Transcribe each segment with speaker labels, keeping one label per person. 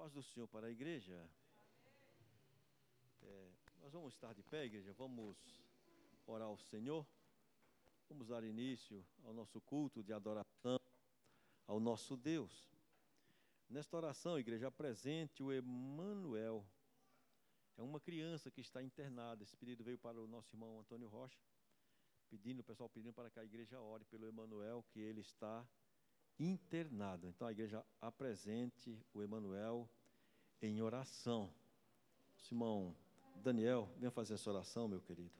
Speaker 1: paz do Senhor para a igreja. É, nós vamos estar de pé, igreja, vamos orar ao Senhor. Vamos dar início ao nosso culto de adoração ao nosso Deus. Nesta oração, igreja, apresente o Emanuel. É uma criança que está internada. Esse pedido veio para o nosso irmão Antônio Rocha, pedindo, o pessoal pedindo para que a igreja ore pelo Emanuel, que ele está internado. Então a igreja apresente o Emanuel em oração. Simão Daniel, venha fazer essa oração, meu querido.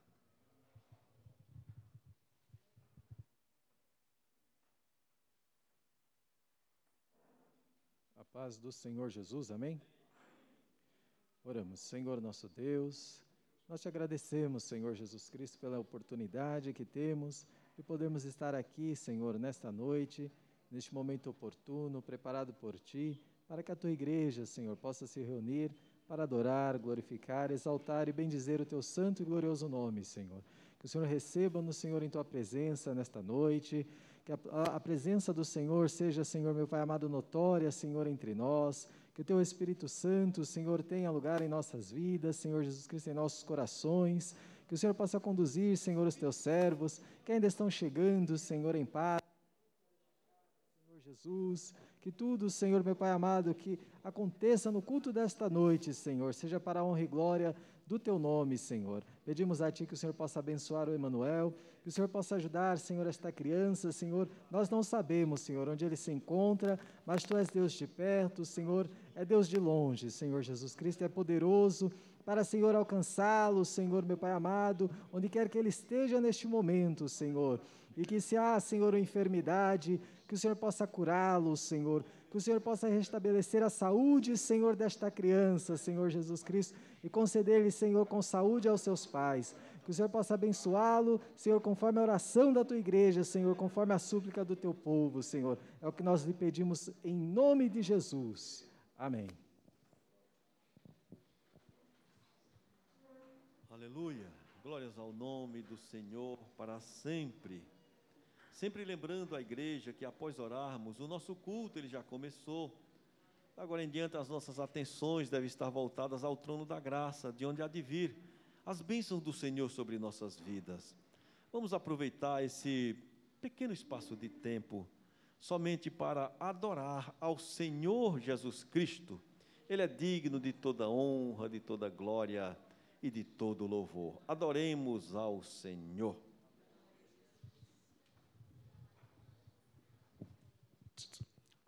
Speaker 2: A paz do Senhor Jesus, amém? Oramos, Senhor nosso Deus, nós te agradecemos, Senhor Jesus Cristo, pela oportunidade que temos de podermos estar aqui, Senhor, nesta noite neste momento oportuno, preparado por Ti, para que a Tua igreja, Senhor, possa se reunir para adorar, glorificar, exaltar e bendizer o Teu santo e glorioso nome, Senhor. Que o Senhor receba no Senhor em Tua presença nesta noite, que a, a, presença do Senhor seja, Senhor, meu Pai amado, notória, Senhor, entre nós, que o Teu Espírito Santo, Senhor, tenha lugar em nossas vidas, Senhor Jesus Cristo, em nossos corações, que o Senhor possa conduzir, Senhor, os Teus servos, que ainda estão chegando, Senhor, em paz, Jesus. Que tudo, Senhor, meu Pai amado, que aconteça no culto desta noite, Senhor, seja para a honra e glória do Teu nome, Senhor. Pedimos a Ti que o Senhor possa abençoar o Emanuel, que o Senhor possa ajudar, Senhor, esta criança, Senhor. Nós não sabemos, Senhor, onde ele se encontra, mas Tu és Deus de perto, Senhor, é Deus de longe, Senhor Jesus Cristo, é poderoso para, Senhor, alcançá-lo, Senhor, meu Pai amado, onde quer que ele esteja neste momento, Senhor. E que se há, Senhor, enfermidade, que o Senhor possa curá-lo, Senhor, que o Senhor possa restabelecer a saúde, Senhor, desta criança, Senhor Jesus Cristo, e conceder-lhe, Senhor, com saúde aos seus pais. Que o Senhor possa abençoá-lo, Senhor, conforme a oração da tua igreja, Senhor, conforme a súplica do teu povo, Senhor. É o que nós lhe pedimos em nome de Jesus. Amém.
Speaker 1: Aleluia. Glórias ao nome do Senhor para sempre. Sempre lembrando a igreja que após orarmos, o nosso culto ele já começou. Agora em diante as nossas atenções devem estar voltadas ao trono da graça, de onde há de vir as bênçãos do Senhor sobre nossas vidas. Vamos aproveitar esse pequeno espaço de tempo somente para adorar ao Senhor Jesus Cristo. Ele é digno de toda honra, de toda glória e de todo louvor. Adoremos ao Senhor.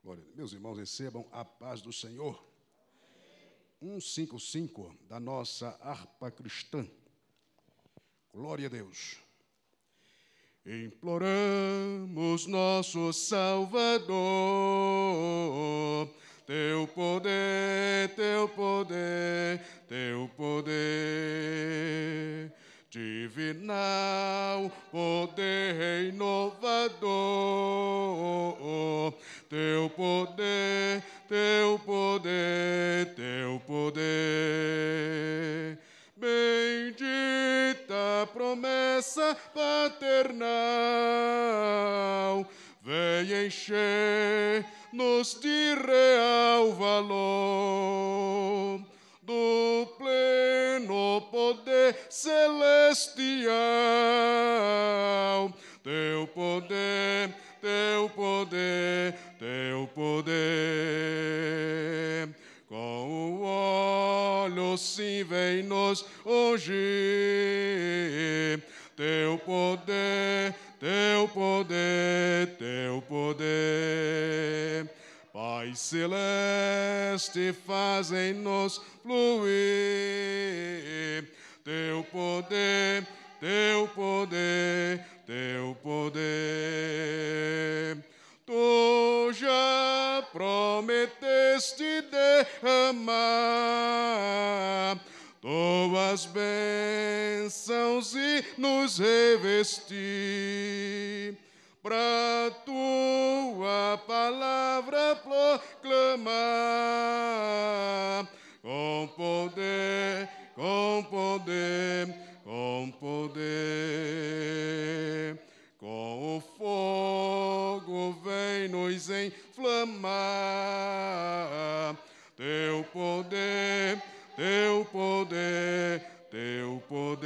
Speaker 3: Glória. Meus irmãos, recebam a paz do Senhor. 155 da nossa harpa cristã. Glória a Deus. Imploramos nosso Salvador, teu poder, teu poder, teu poder divinal, poder inovador, teu poder, teu poder, teu poder. Bendita promessa paternal, vem encher-nos sim vem nos hoje. Teu poder, teu poder, teu poder. Pai celeste, fazem-nos fluir. Teu poder, inflamar. Teu poder, teu poder, teu poder.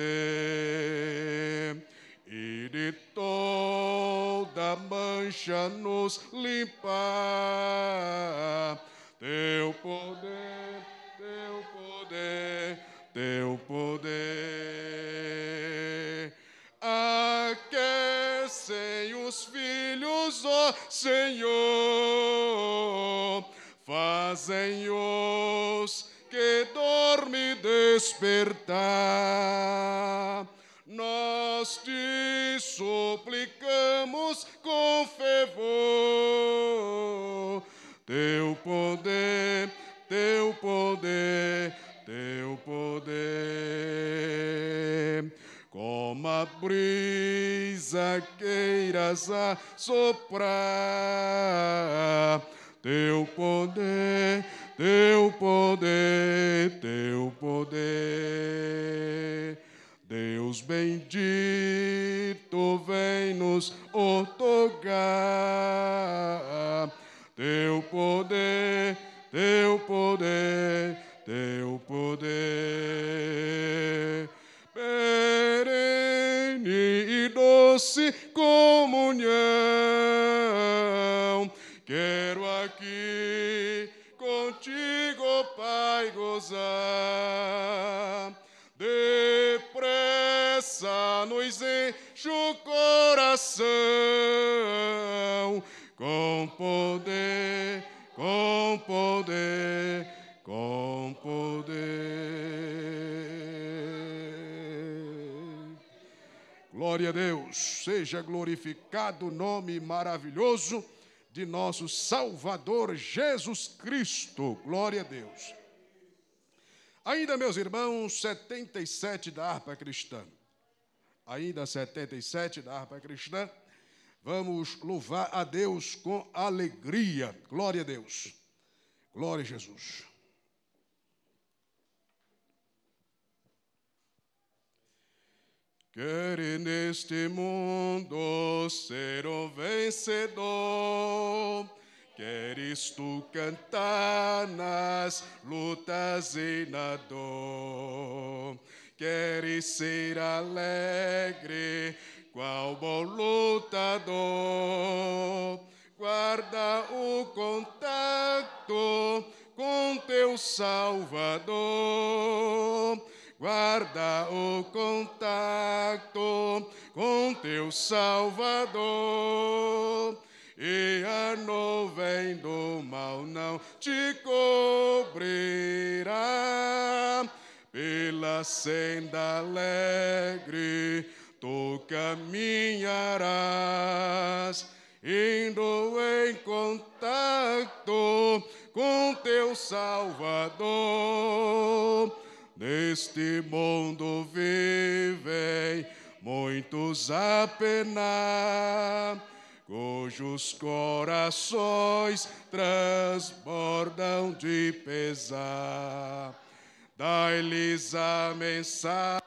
Speaker 3: E de toda mancha nos limpar. Fazem-os que dorme despertar. Nós te suplicamos com fervor, teu poder, teu poder, teu poder. Como a brisa queiras soprar, Glória a Deus, seja glorificado o nome maravilhoso de nosso Salvador Jesus Cristo. Glória a Deus. Ainda, meus irmãos, 77 da harpa cristã. Ainda 77 da harpa cristã. Vamos louvar a Deus com alegria. Glória a Deus. Glória a Jesus. Quer neste mundo ser um vencedor, queres tu cantar nas lutas e na dor, queres ser alegre, qual bom lutador, guarda o contato com teu Salvador guarda o contato com teu Salvador, e a nuvem do mal não te cobrirá. Pela senda alegre tu caminharás, indo em contato com teu Salvador Neste mundo vivem muitos a penar, cujos corações transbordam de pesar. Dai-lhes a mensagem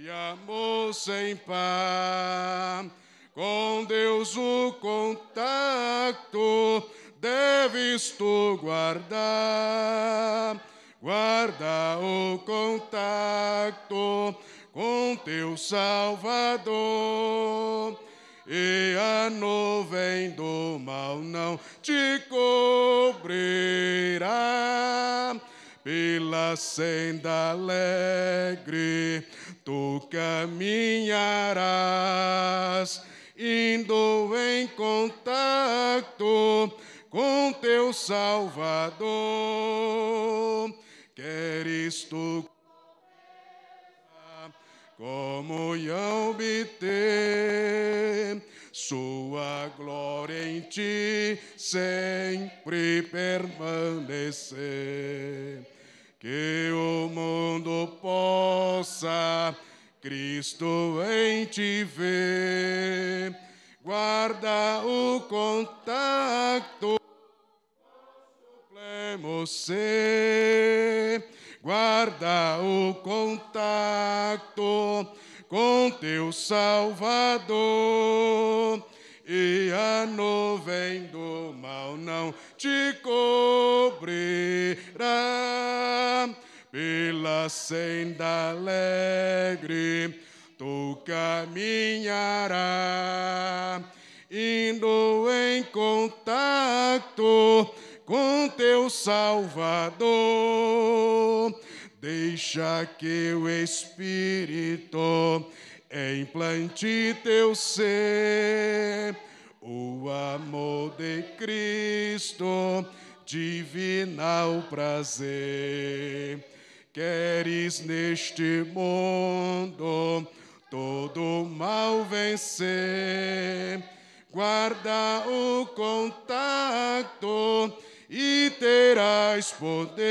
Speaker 3: de amor sem par. Com Deus o contato deves tu guardar guarda o contato com teu Salvador, e a nuvem do mal não te cobrirá. Pela senda alegre tu caminharás, indo em contato com teu Salvador queres tu comunhão obter, sua glória em ti sempre permanecer. Que o mundo possa Cristo em ti ver, guarda o contato você guarda o contato com teu Salvador. E a nuvem do mal não te cobrirá. Pela senda alegre tu caminharás. Indo em contato com teu Salvador. Deixa que o Espírito implante teu ser, o amor de Cristo, divinal prazer. Queres neste mundo todo mal vencer, guarda o contato e terás poder.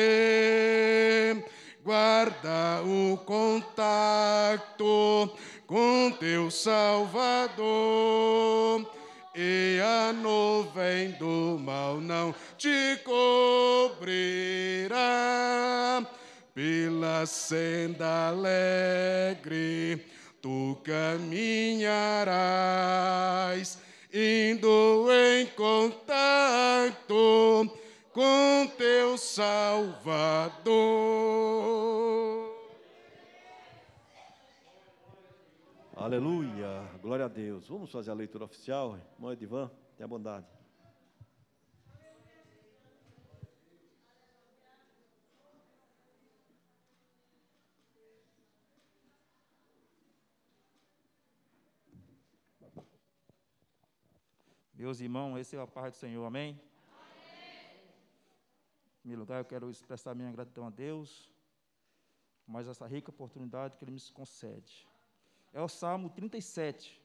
Speaker 3: Guarda o contato com teu Salvador, e a nuvem do mal não te cobrirá. Pela senda alegre tu caminharás, indo em contato com teu Salvador.
Speaker 1: Aleluia, glória a Deus. Vamos fazer a leitura oficial. Irmão Edivan, tenha bondade.
Speaker 4: Meus irmãos, esse é a paz do Senhor, amém? Primeiro lugar, eu quero expressar minha gratidão a Deus, mais essa rica oportunidade que Ele me concede. É o Salmo 37.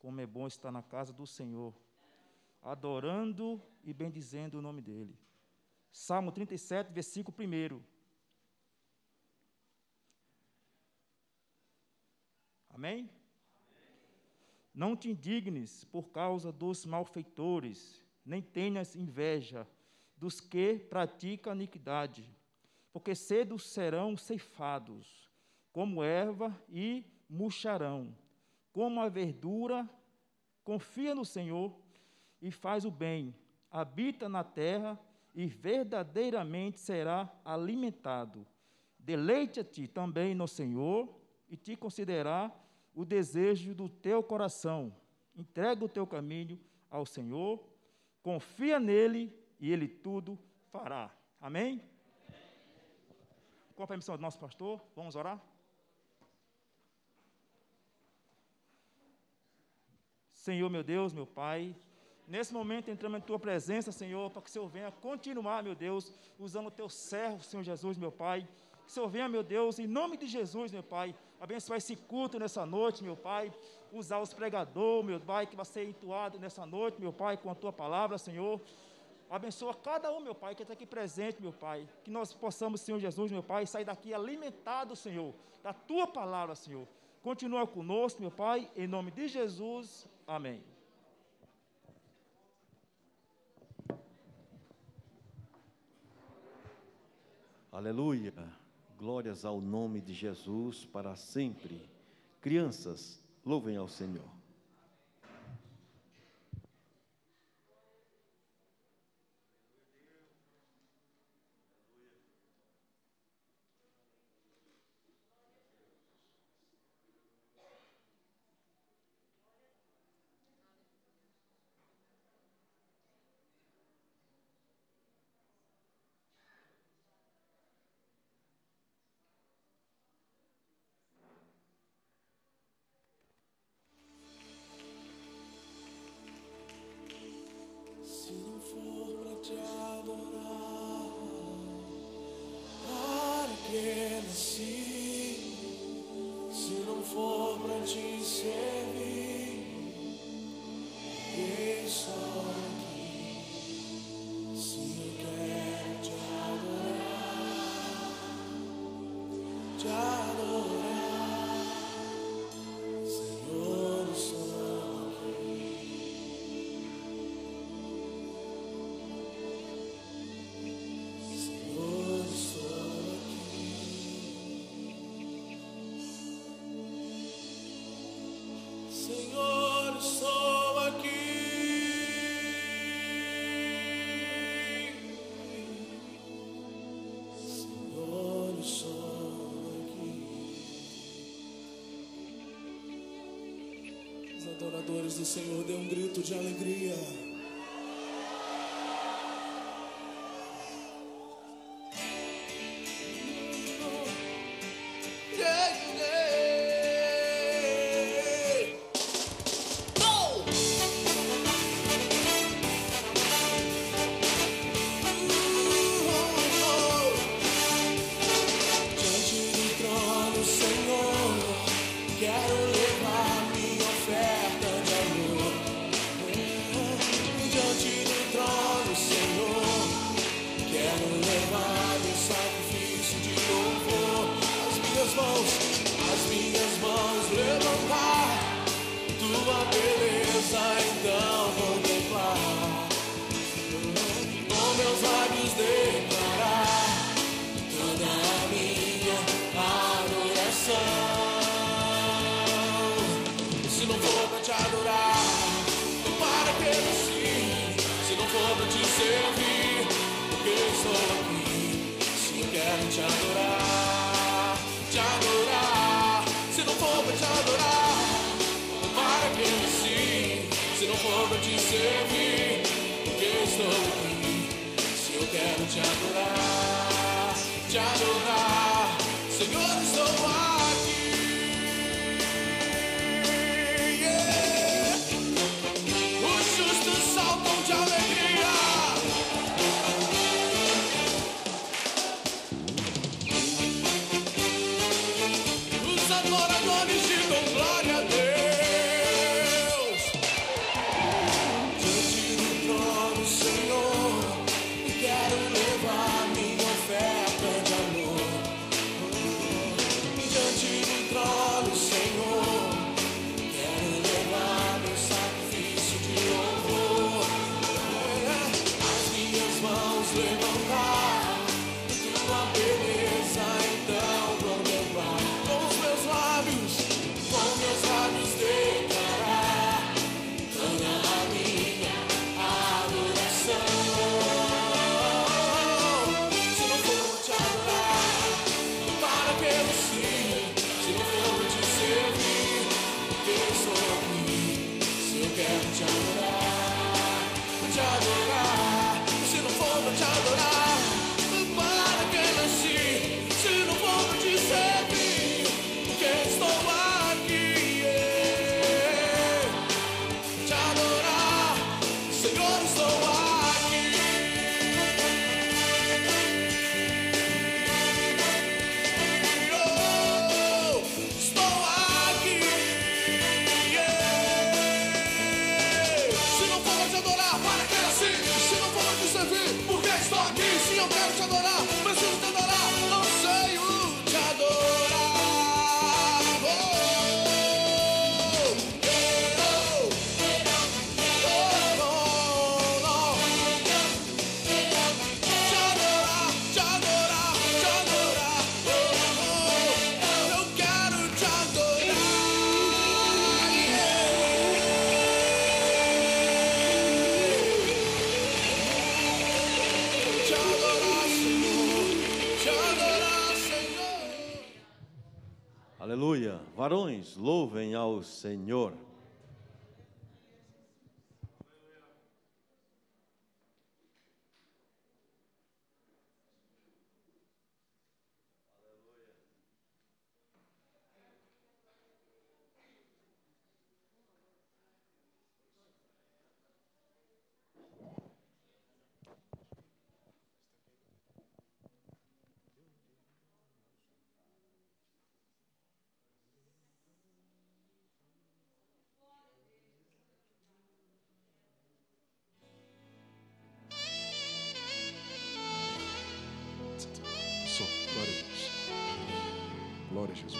Speaker 4: Como é bom estar na casa do Senhor, adorando e bendizendo o nome dEle. Salmo 37, versículo 1. Amém? Não te indignes por causa dos malfeitores, nem tenhas inveja dos que praticam iniquidade, porque cedo serão ceifados, como erva e murcharão, como a verdura. Confia no Senhor e faz o bem, habita na terra e verdadeiramente será alimentado. Deleite-te também no Senhor e te considerar o desejo do teu coração. Entrega o teu caminho ao Senhor, confia nele e ele tudo fará. Amém? Com a permissão do nosso pastor, vamos orar? Senhor, meu Deus, meu Pai, nesse momento entramos em Tua presença, Senhor, para que o Senhor venha continuar, meu Deus, usando o Teu servo, Senhor Jesus, meu Pai. Que o Senhor venha, meu Deus, em nome de Jesus, meu Pai, abençoar esse culto nessa noite, meu Pai. Usar os pregadores, meu Pai, que vai ser entoado nessa noite, meu Pai, com a tua palavra, Senhor. Abençoa cada um, meu Pai, que está aqui presente, meu Pai. Que nós possamos, Senhor Jesus, meu Pai, sair daqui alimentado, Senhor, da tua palavra, Senhor. Continua conosco, meu Pai, em nome de Jesus. Amém.
Speaker 1: Aleluia. Glórias ao nome de Jesus para sempre. Crianças, louvem ao Senhor.
Speaker 5: adoradores do Senhor, dê um grito de alegria.
Speaker 1: Varões, louvem ao Senhor.
Speaker 3: issues.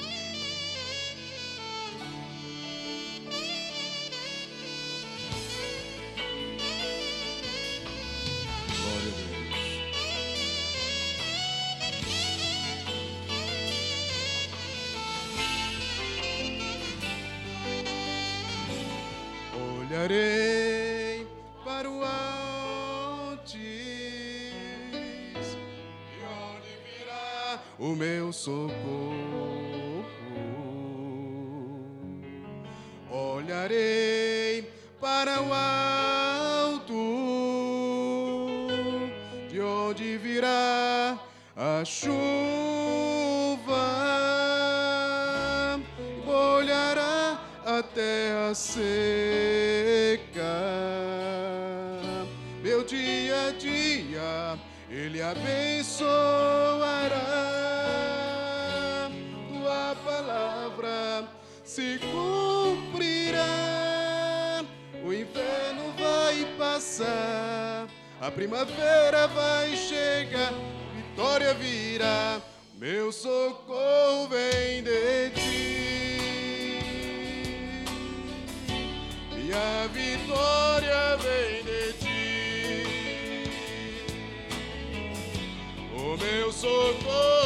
Speaker 3: se cumprirá. O inverno vai passar, a primavera vai chegar, vitória virá. Meu socorro vem de ti. e a vitória vem de ti. O meu socorro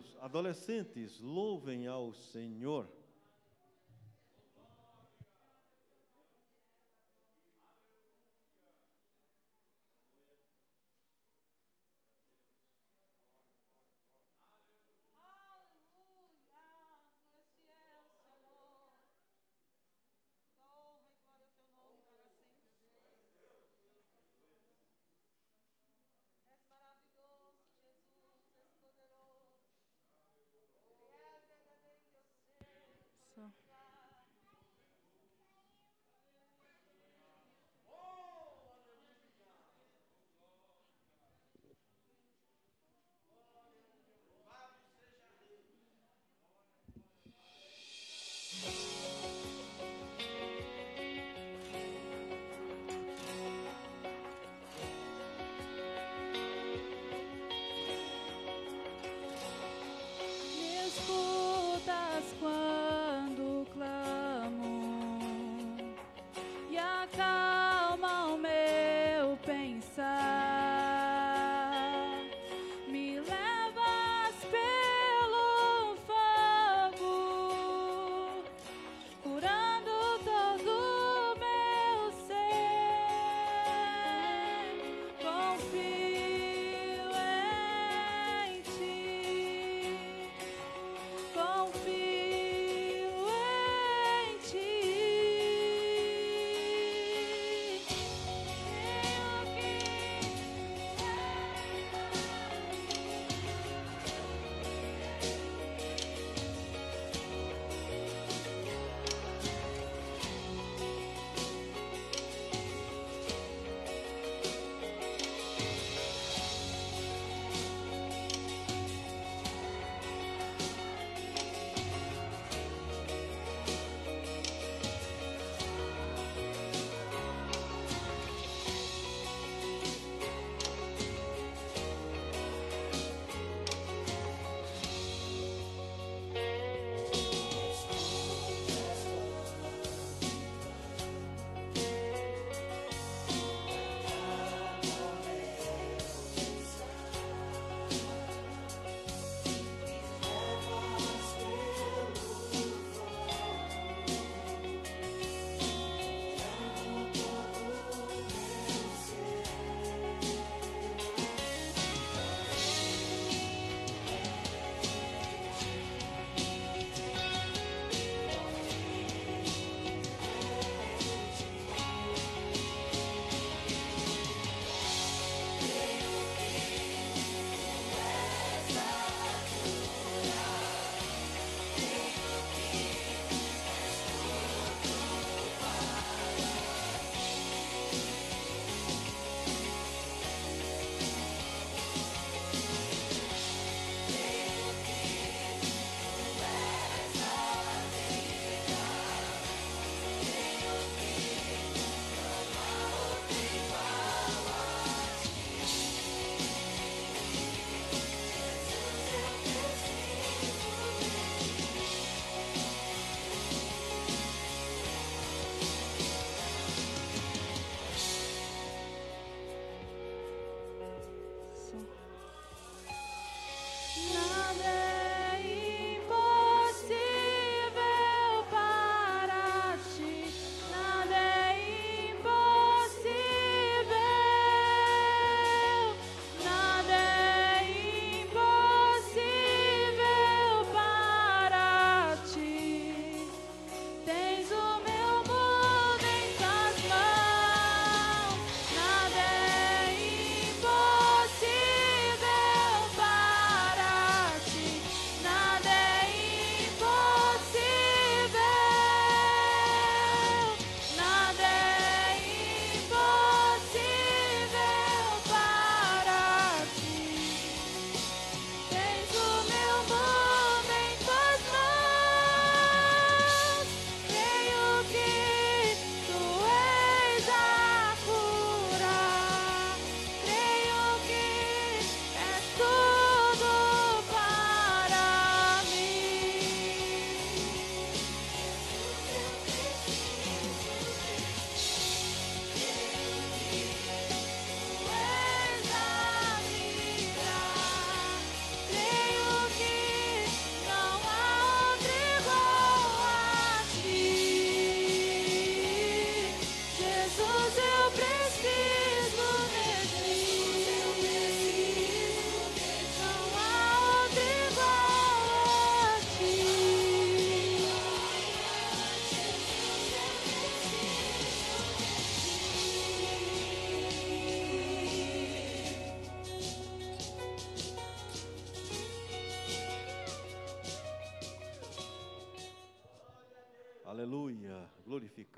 Speaker 3: Deus,
Speaker 1: adolescentes, louvem ao Senhor.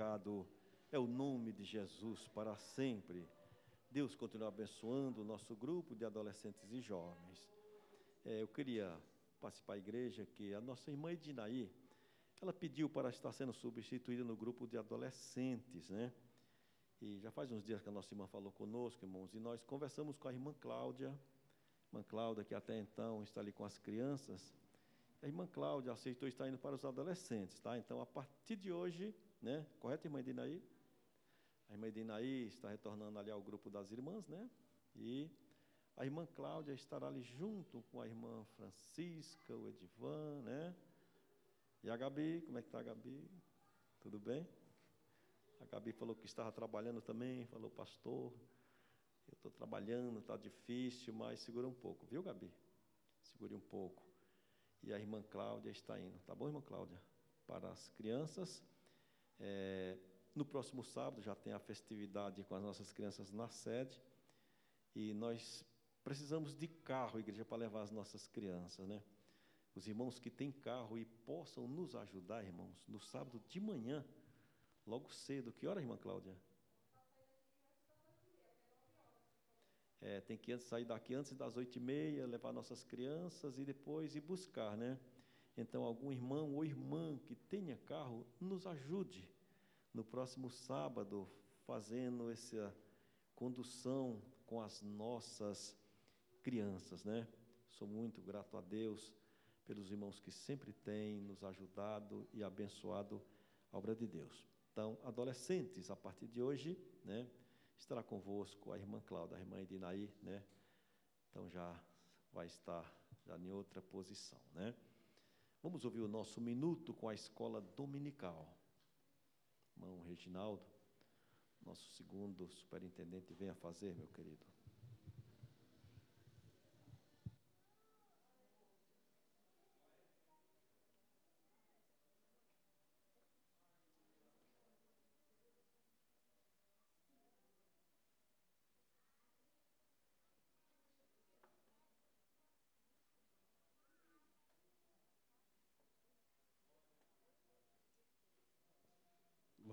Speaker 1: Glorificado é o nome de Jesus para sempre. Deus continua abençoando o nosso grupo de adolescentes e jovens. É, eu queria participar da igreja que a nossa irmã Edinaí, ela pediu para estar sendo substituída no grupo de adolescentes, né? E já faz uns dias que a nossa irmã falou conosco, irmãos, e nós conversamos com a irmã Cláudia, irmã Cláudia, que até então está ali com as crianças. A irmã Cláudia aceitou estar indo para os adolescentes, tá? Então, a partir de hoje, né? Correto, irmã Edinaí? A irmã Edinaí está retornando ali ao grupo das irmãs, né? E a irmã Cláudia estará ali junto com a irmã Francisca, o Edivan, né? E a Gabi, como é que está a Gabi? Tudo bem? A Gabi falou que estava trabalhando também, falou, pastor, eu estou trabalhando, está difícil, mas segura um pouco, viu, Gabi? Segure um pouco. E a irmã Cláudia está indo, tá bom, irmã Cláudia? Para as crianças. É, no próximo sábado já tem a festividade com as nossas crianças na sede. E nós precisamos de carro, igreja, para levar as nossas crianças, né? Os irmãos que têm carro e possam nos ajudar, irmãos, no sábado de manhã, logo cedo. Que hora, irmã Cláudia? É, tem que sair daqui antes das oito e meia, levar nossas crianças e depois ir buscar, né? Então, algum irmão ou irmã que tenha carro, nos ajude no próximo sábado, fazendo essa condução com as nossas crianças, né? Sou muito grato a Deus pelos irmãos que sempre têm nos ajudado e abençoado a obra de Deus. Então, adolescentes, a partir de hoje, né, estará convosco a irmã Cláudia, a irmã Edinaí, né? Então já vai estar já em outra posição, né? Vamos ouvir o nosso minuto com a escola dominical. Irmão Reginaldo, nosso segundo superintendente, venha fazer, meu querido.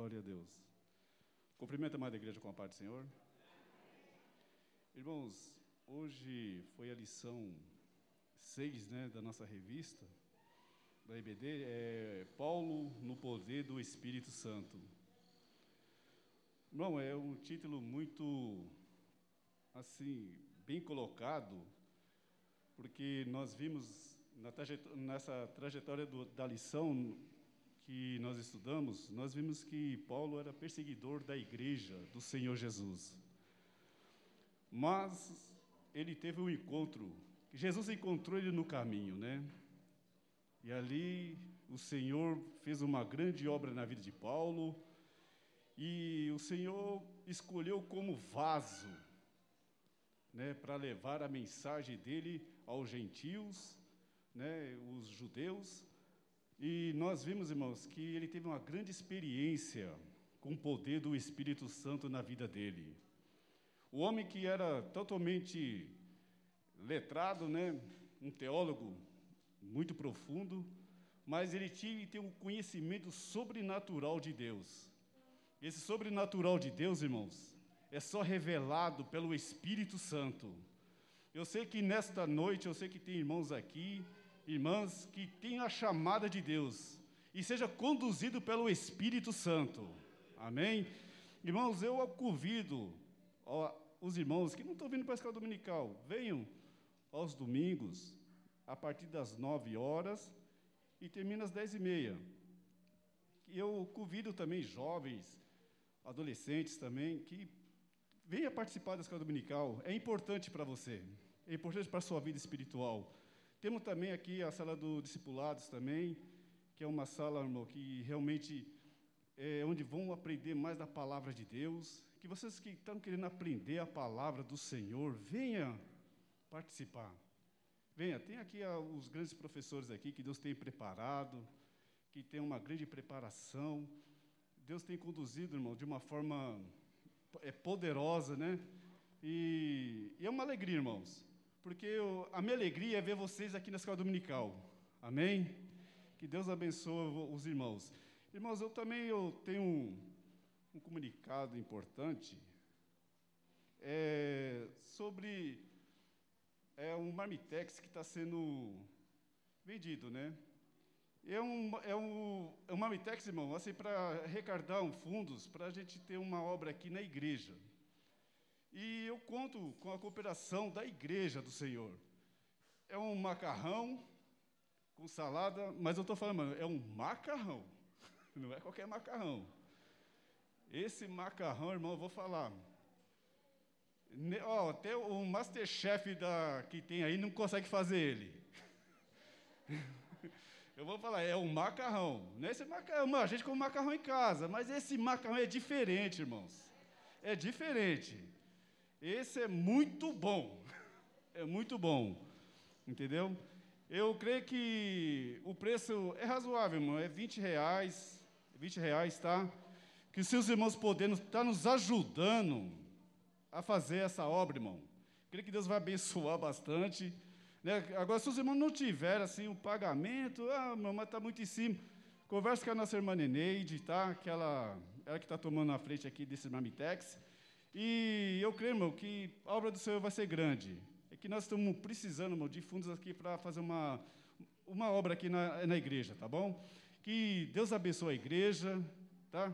Speaker 6: Glória a Deus. Cumprimento a amada igreja com a paz do Senhor. Irmãos, hoje foi a lição 6 né, da nossa revista, da IBD, é Paulo no poder do Espírito Santo. Irmão, é um título muito, assim, bem colocado, porque nós vimos na trajetória, nessa trajetória do, da lição que nós estudamos, nós vimos que Paulo era perseguidor da igreja do Senhor Jesus. Mas ele teve um encontro, Jesus encontrou ele no caminho, né? E ali o Senhor fez uma grande obra na vida de Paulo, e o Senhor escolheu como vaso, né, para levar a mensagem dele aos gentios, né, os judeus, e nós vimos, irmãos, que ele teve uma grande experiência com o poder do Espírito Santo na vida dele. O homem que era totalmente letrado, né, um teólogo muito profundo, mas ele tinha tem um conhecimento sobrenatural de Deus. Esse sobrenatural de Deus, irmãos, é só revelado pelo Espírito Santo. Eu sei que nesta noite, eu sei que tem irmãos aqui irmãs, que tenham a chamada de Deus e seja conduzido pelo Espírito Santo. Amém? Irmãos, eu convido ó, os irmãos que não estão vindo para a escola dominical, venham aos domingos, a partir das nove horas e termina às dez e meia. Eu convido também jovens, adolescentes também, que venham participar da escola dominical. É importante para você, é importante para a sua vida espiritual. Temos também aqui a sala do discipulados também, que é uma sala, irmão, que realmente é onde vão aprender mais da palavra de Deus. Que vocês que estão querendo aprender a palavra do Senhor, venha participar. Venha, tem aqui ah, os grandes professores aqui que Deus tem preparado, que tem uma grande preparação. Deus tem conduzido, irmão, de uma forma é poderosa, né? E, e é uma alegria, irmãos porque eu, a minha alegria é ver vocês aqui na escola dominical. Amém? Que Deus abençoe os irmãos. Irmãos, eu também eu tenho um, um comunicado importante é, sobre é, um marmitex que está sendo vendido, né? É um, é um, é um marmitex, irmão, assim, para arrecadar um fundos para a gente ter uma obra aqui na igreja. E eu conto com a cooperação da igreja do Senhor. É um macarrão com salada, mas eu estou falando, mano, é um macarrão, não é qualquer macarrão. Esse macarrão, irmão, eu vou falar. Ne, ó, até o Masterchef da, que tem aí não consegue fazer ele. Eu vou falar, é um macarrão. Não é esse macarrão, a gente come macarrão em casa, mas esse macarrão é diferente, irmãos. É diferente. Esse é muito bom. É muito bom. Entendeu? Eu creio que o preço é razoável, irmão. É 20 reais. 20 reais, tá? Que se os irmãos puderem estar tá nos ajudando a fazer essa obra, irmão. Creio que Deus vai abençoar bastante. Né? Agora, se os irmãos não tiverem assim, o pagamento, ah, meu, mas está muito em cima. Converse com a nossa irmã Neneide, tá? Que ela, ela que está tomando a frente aqui desse Mamitex. E eu creio, irmão, que a obra do Senhor vai ser grande que nós estamos precisando, irmão, de fundos aqui para fazer uma, uma obra aqui na, na igreja, tá bom? Que Deus abençoe a igreja, tá?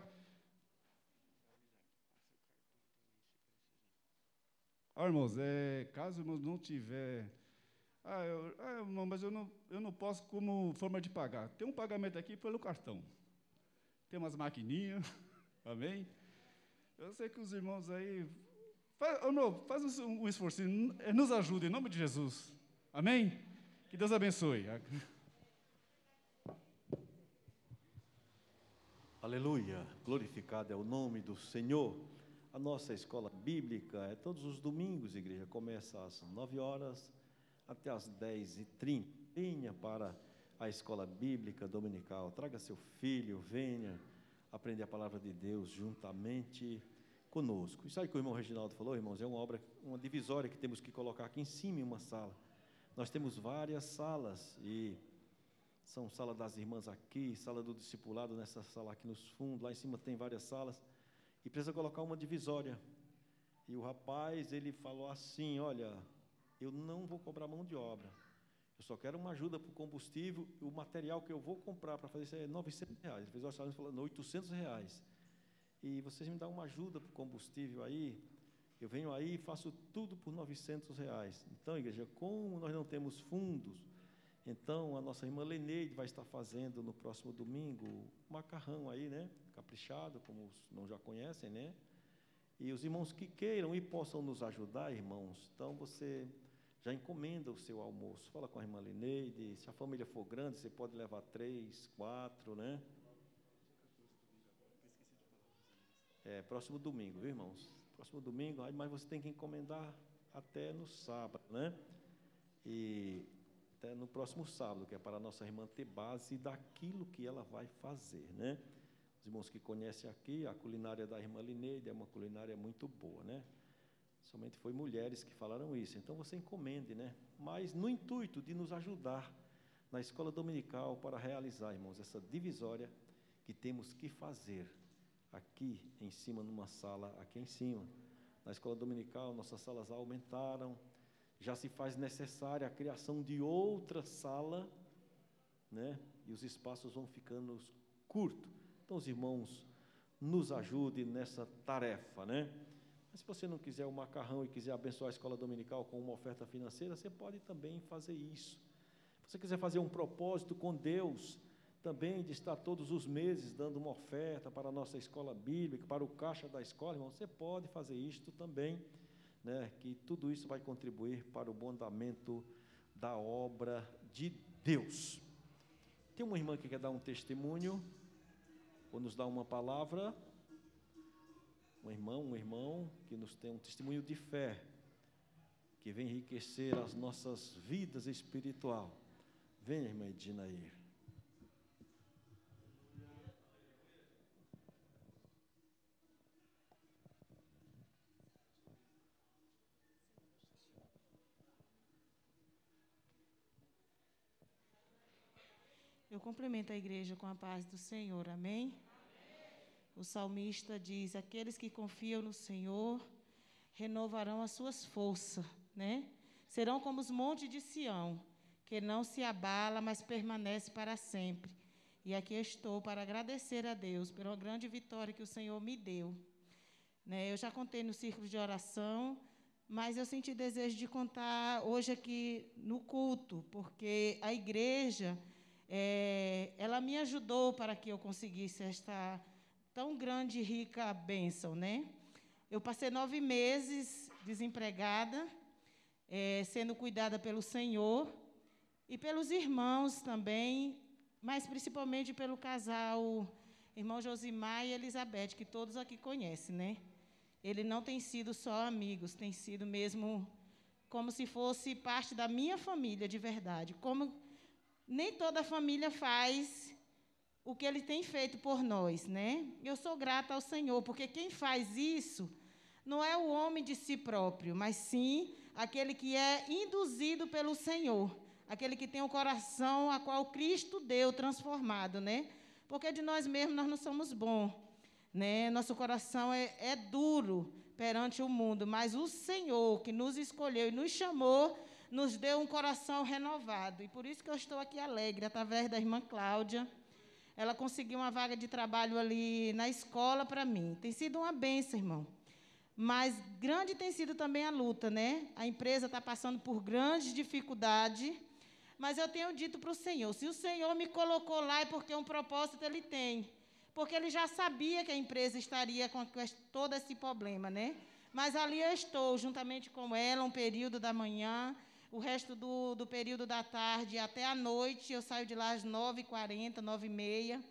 Speaker 6: Ah, irmãos, é, caso irmãos não tiver. Ah, eu, ah, irmão, mas eu não, eu não posso como forma de pagar. Tem um pagamento aqui pelo cartão. Tem umas maquininhas, amém? Eu sei que os irmãos aí Faz, oh, não, faz um, esforço, nos ajude, em nome de Jesus. Amém? Que Deus abençoe.
Speaker 1: Aleluia, glorificado é o nome do Senhor. A nossa escola bíblica é todos os domingos, igreja, começa às 9 horas até às 10h30. Venha para a escola bíblica dominical, traga seu filho, venha aprender a palavra de Deus juntamente conosco. Isso aí que o irmão Reginaldo falou, irmãos, é uma obra, uma divisória que temos que colocar aqui em cima em uma sala. Nós temos várias salas e são sala das irmãs aqui, sala do discipulado nessa sala aqui nos fundos, lá em cima tem várias salas e precisa colocar uma divisória. E o rapaz, ele falou assim, olha, eu não vou cobrar mão de obra. Eu só quero uma ajuda para o combustível. O material que eu vou comprar para fazer isso é 900 reais. Ele fez o orçamento falando 800 reais e vocês me dão uma ajuda para o combustível aí, eu venho aí e faço tudo por 900 reais. Então, igreja, como nós não temos fundos, então a nossa irmã Leneide vai estar fazendo no próximo domingo macarrão aí, né? Caprichado, como os não já conhecem, né? E os irmãos que queiram e possam nos ajudar, irmãos, então você já encomenda o seu almoço. Fala com a irmã Leneide, se a família for grande, você pode levar três, quatro, né? É, próximo domingo, viu, irmãos? Próximo domingo, mas você tem que encomendar até no sábado, né? E até no próximo sábado, que é para a nossa irmã ter base daquilo que ela vai fazer, né? Os irmãos que conhecem aqui, a culinária da irmã Lineide é uma culinária muito boa, né? Somente foi mulheres que falaram isso. Então você encomende, né? Mas no intuito de nos ajudar na escola dominical para realizar, irmãos, essa divisória que temos que fazer aqui em cima, numa sala aqui em cima. Na escola dominical, nossas salas aumentaram, já se faz necessária a criação de outra sala, né? E os espaços vão ficando curtos. Então, os irmãos, nos ajudem nessa tarefa, né? Mas se você não quiser o macarrão e quiser abençoar a escola dominical com uma oferta financeira, você pode também fazer isso. Se você quiser fazer um propósito com Deus, também de estar todos os meses dando uma oferta para a nossa escola bíblica, para o caixa da escola, irmão, você pode fazer isto também, né? que tudo isso vai contribuir para o bom andamento da obra de Deus. Tem uma irmã que quer dar um testemunho, ou nos dar uma palavra, um irmão, um irmão que nos tem um testemunho de fé, que vem enriquecer as nossas vidas espiritual. Venha, irmã Edinair.
Speaker 7: Eu cumprimento a igreja com a paz do Senhor, amém? O salmista diz: Aqueles que confiam no Senhor renovarão as suas forças, né? Serão como os montes de Sião, que não se abala, mas permanece para sempre. E aqui estou para agradecer a Deus pela grande vitória que o Senhor me deu. Né? Eu já contei no círculo de oração, mas eu senti desejo de contar hoje aqui no culto, porque a igreja, é, ela me ajudou para que eu conseguisse esta tão grande e rica bênção, né? Eu passei nove meses desempregada, é, sendo cuidada pelo Senhor e pelos irmãos também, mas principalmente pelo casal irmão Josimar e Elizabeth, que todos aqui conhecem, né? Ele não tem sido só amigos, tem sido mesmo como se fosse parte da minha família de verdade. Como nem toda família faz o que ele tem feito por nós, né? Eu sou grata ao Senhor, porque quem faz isso não é o homem de si próprio, mas sim aquele que é induzido pelo Senhor aquele que tem o coração a qual Cristo deu transformado, né? Porque de nós mesmos nós não somos bons, né? Nosso coração é, é duro perante o mundo, mas o Senhor que nos escolheu e nos chamou, nos deu um coração renovado. E por isso que eu estou aqui alegre, através da irmã Cláudia. Ela conseguiu uma vaga de trabalho ali na escola para mim. Tem sido uma benção, irmão. Mas grande tem sido também a luta, né? A empresa está passando por grandes dificuldades mas eu tenho dito para o Senhor: se o Senhor me colocou lá é porque um propósito ele tem. Porque ele já sabia que a empresa estaria com todo esse problema, né? Mas ali eu estou, juntamente com ela, um período da manhã, o resto do, do período da tarde até a noite. Eu saio de lá às 9h40, 9h30,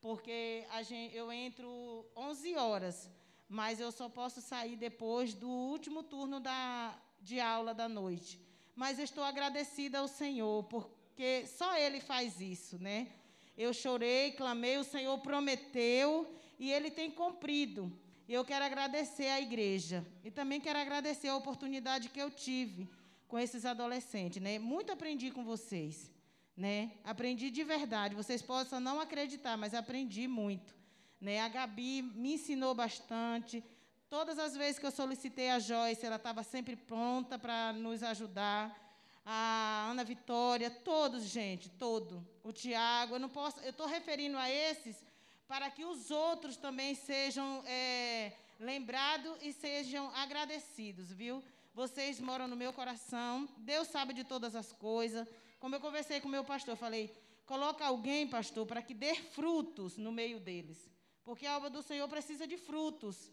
Speaker 7: porque gente, eu entro 11 horas, mas eu só posso sair depois do último turno da, de aula da noite mas estou agradecida ao Senhor, porque só Ele faz isso, né? Eu chorei, clamei, o Senhor prometeu e Ele tem cumprido. Eu quero agradecer à igreja e também quero agradecer a oportunidade que eu tive com esses adolescentes, né? Muito aprendi com vocês, né? Aprendi de verdade. Vocês possam não acreditar, mas aprendi muito, né? A Gabi me ensinou bastante. Todas as vezes que eu solicitei a Joyce, ela estava sempre pronta para nos ajudar. A Ana Vitória, todos, gente, todo. O Tiago, eu não posso, eu estou referindo a esses para que os outros também sejam é, lembrados e sejam agradecidos, viu? Vocês moram no meu coração, Deus sabe de todas as coisas. Como eu conversei com o meu pastor, falei: coloca alguém, pastor, para que dê frutos no meio deles. Porque a obra do Senhor precisa de frutos.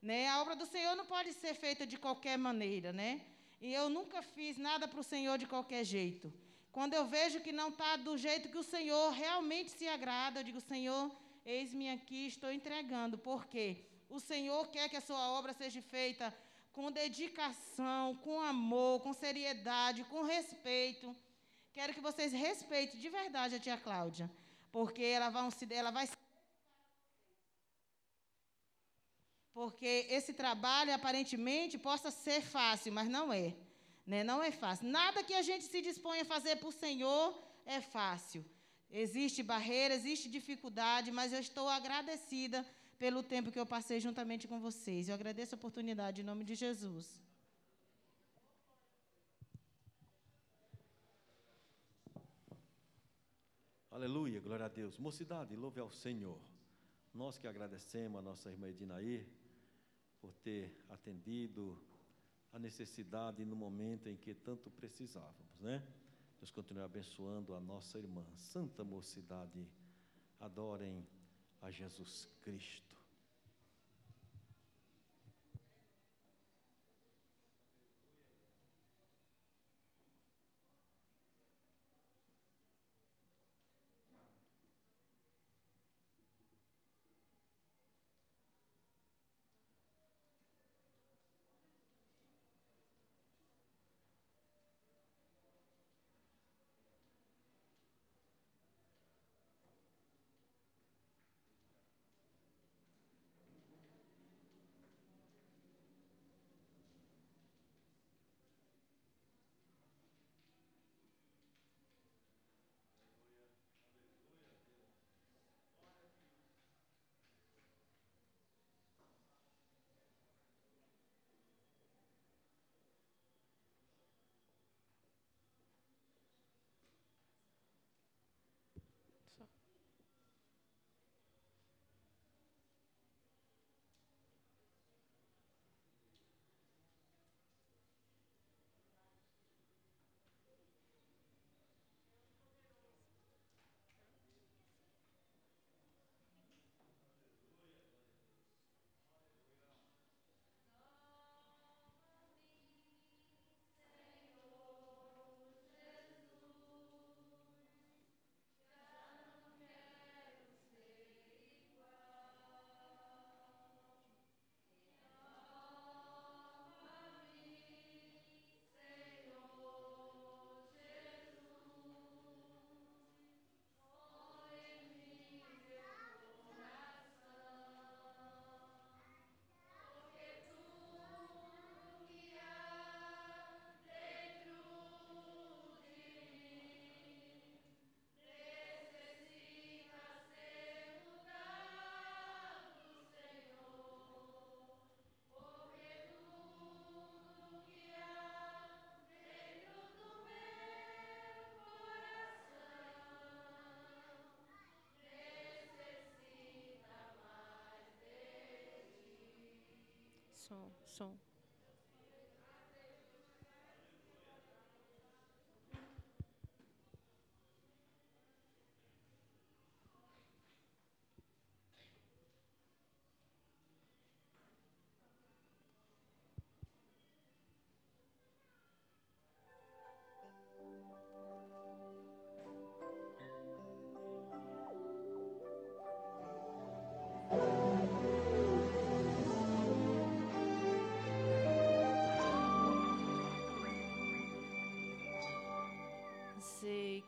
Speaker 7: Né? A obra do Senhor não pode ser feita de qualquer maneira, né? E eu nunca fiz nada para o Senhor de qualquer jeito. Quando eu vejo que não está do jeito que o Senhor realmente se agrada, eu digo, Senhor, eis-me aqui, estou entregando. Por quê? O Senhor quer que a sua obra seja feita com dedicação, com amor, com seriedade, com respeito. Quero que vocês respeitem de verdade a tia Cláudia, porque ela vai, ela vai porque esse trabalho aparentemente possa ser fácil, mas não é. Né? Não é fácil. Nada que a gente se dispõe a fazer para o Senhor é fácil. Existe barreira, existe dificuldade, mas eu estou agradecida pelo tempo que eu passei juntamente com vocês. Eu agradeço a oportunidade em nome de Jesus.
Speaker 1: Aleluia, glória a Deus. Mocidade, louve ao Senhor. Nós que agradecemos a nossa irmã Edinaí por ter atendido a necessidade no momento em que tanto precisávamos, né? Deus continue abençoando a nossa irmã. Santa mocidade, adorem a Jesus Cristo.
Speaker 8: 送送。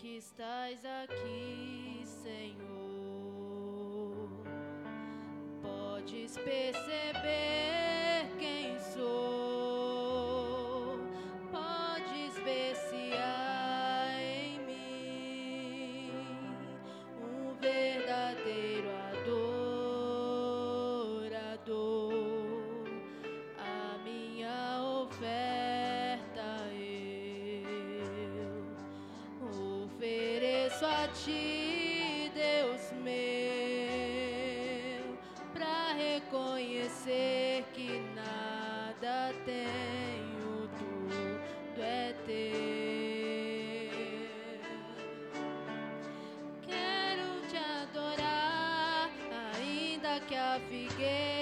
Speaker 8: que estás aqui, Senhor. Podes perceber. ti, Deus meu, para reconhecer que nada tenho, tudo é teu. Quero te adorar, ainda que a figueira.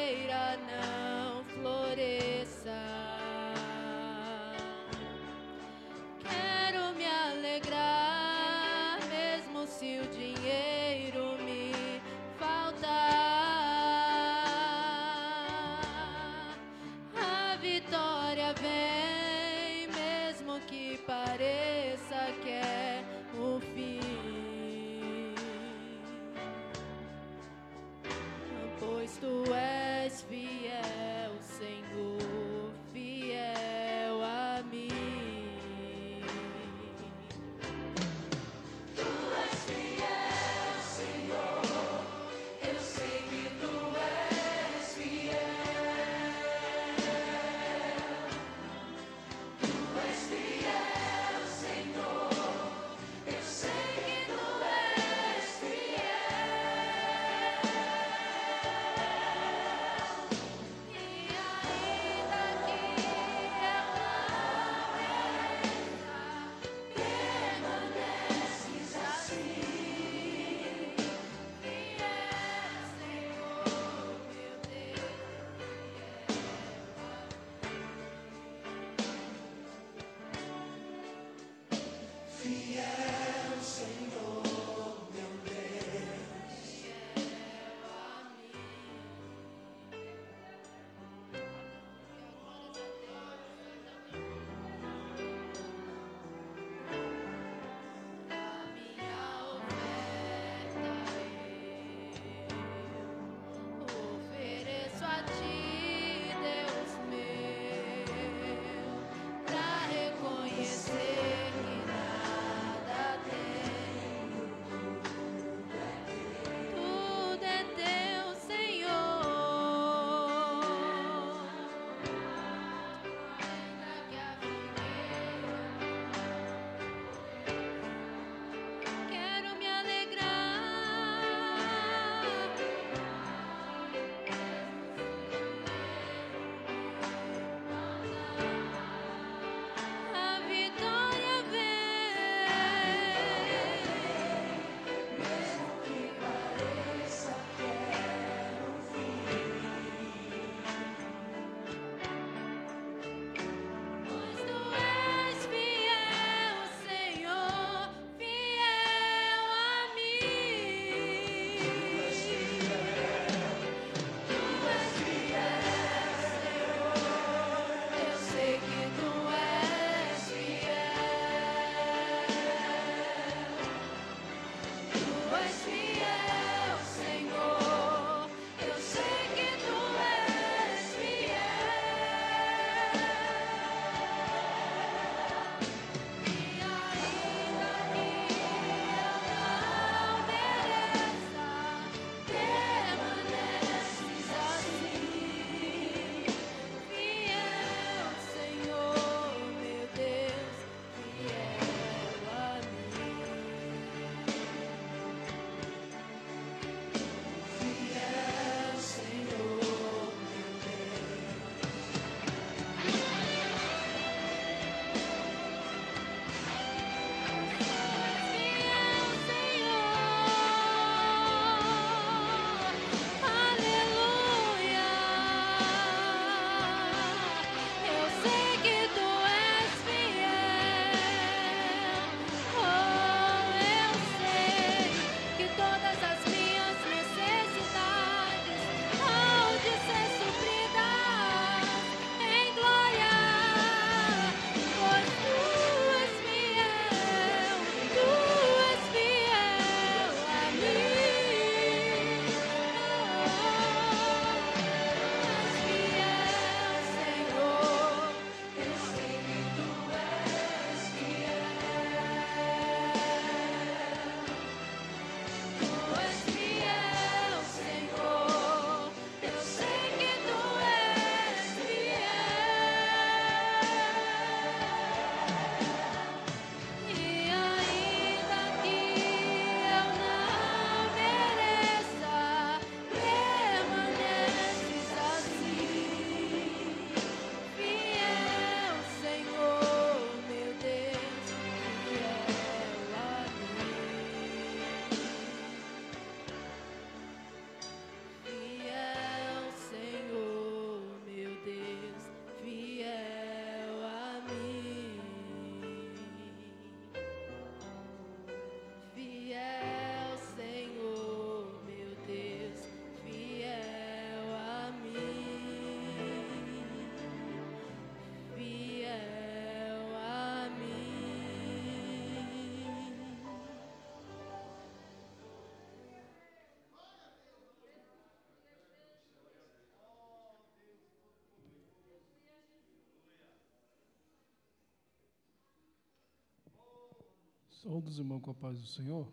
Speaker 9: Saúde os irmãos com a paz do Senhor.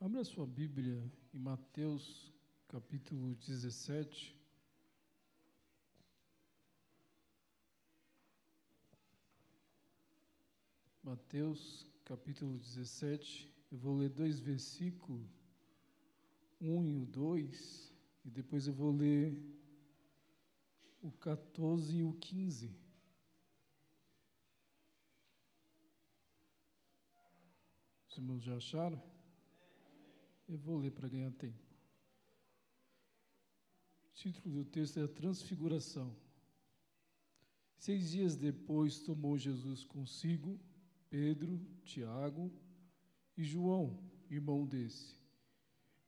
Speaker 9: Abra sua Bíblia em Mateus capítulo 17. Mateus capítulo 17. Eu vou ler dois versículos, um e o dois, e depois eu vou ler o 14 e o 15. Irmãos já acharam? Eu vou ler para ganhar tempo. O título do texto é a Transfiguração. Seis dias depois tomou Jesus consigo Pedro, Tiago e João, irmão desse,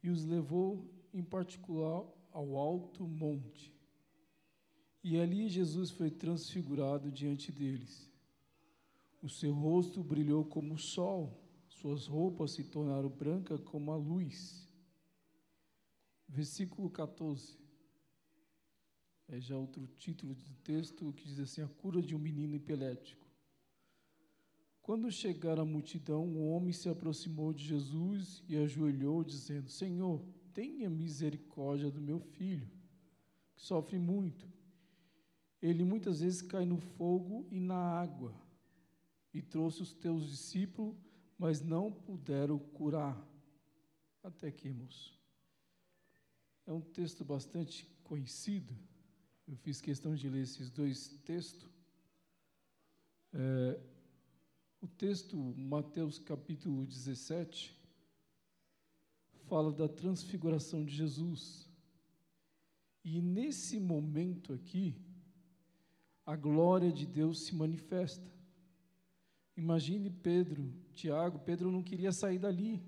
Speaker 9: e os levou em particular ao alto monte. E ali Jesus foi transfigurado diante deles. O seu rosto brilhou como o sol, suas roupas se tornaram brancas como a luz. Versículo 14. É já outro título do texto que diz assim: A cura de um menino epilético. Quando chegaram a multidão, um homem se aproximou de Jesus e ajoelhou, dizendo: Senhor, tenha misericórdia do meu filho, que sofre muito. Ele muitas vezes cai no fogo e na água. E trouxe os teus discípulos, mas não puderam curar. Até aqui, irmãos. É um texto bastante conhecido. Eu fiz questão de ler esses dois textos. É, o texto, Mateus capítulo 17, fala da transfiguração de Jesus. E nesse momento aqui, a glória de Deus se manifesta. Imagine Pedro, Tiago, Pedro não queria sair dali,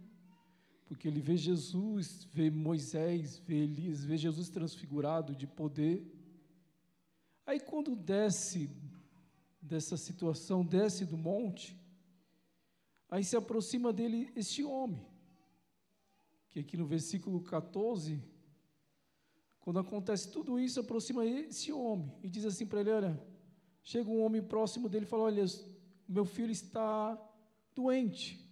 Speaker 9: porque ele vê Jesus, vê Moisés, vê Elias, vê Jesus transfigurado de poder. Aí quando desce dessa situação, desce do monte, aí se aproxima dele este homem, que aqui no versículo 14, quando acontece tudo isso, aproxima esse homem e diz assim para ele: Olha, chega um homem próximo dele e fala: Olha, meu filho está doente.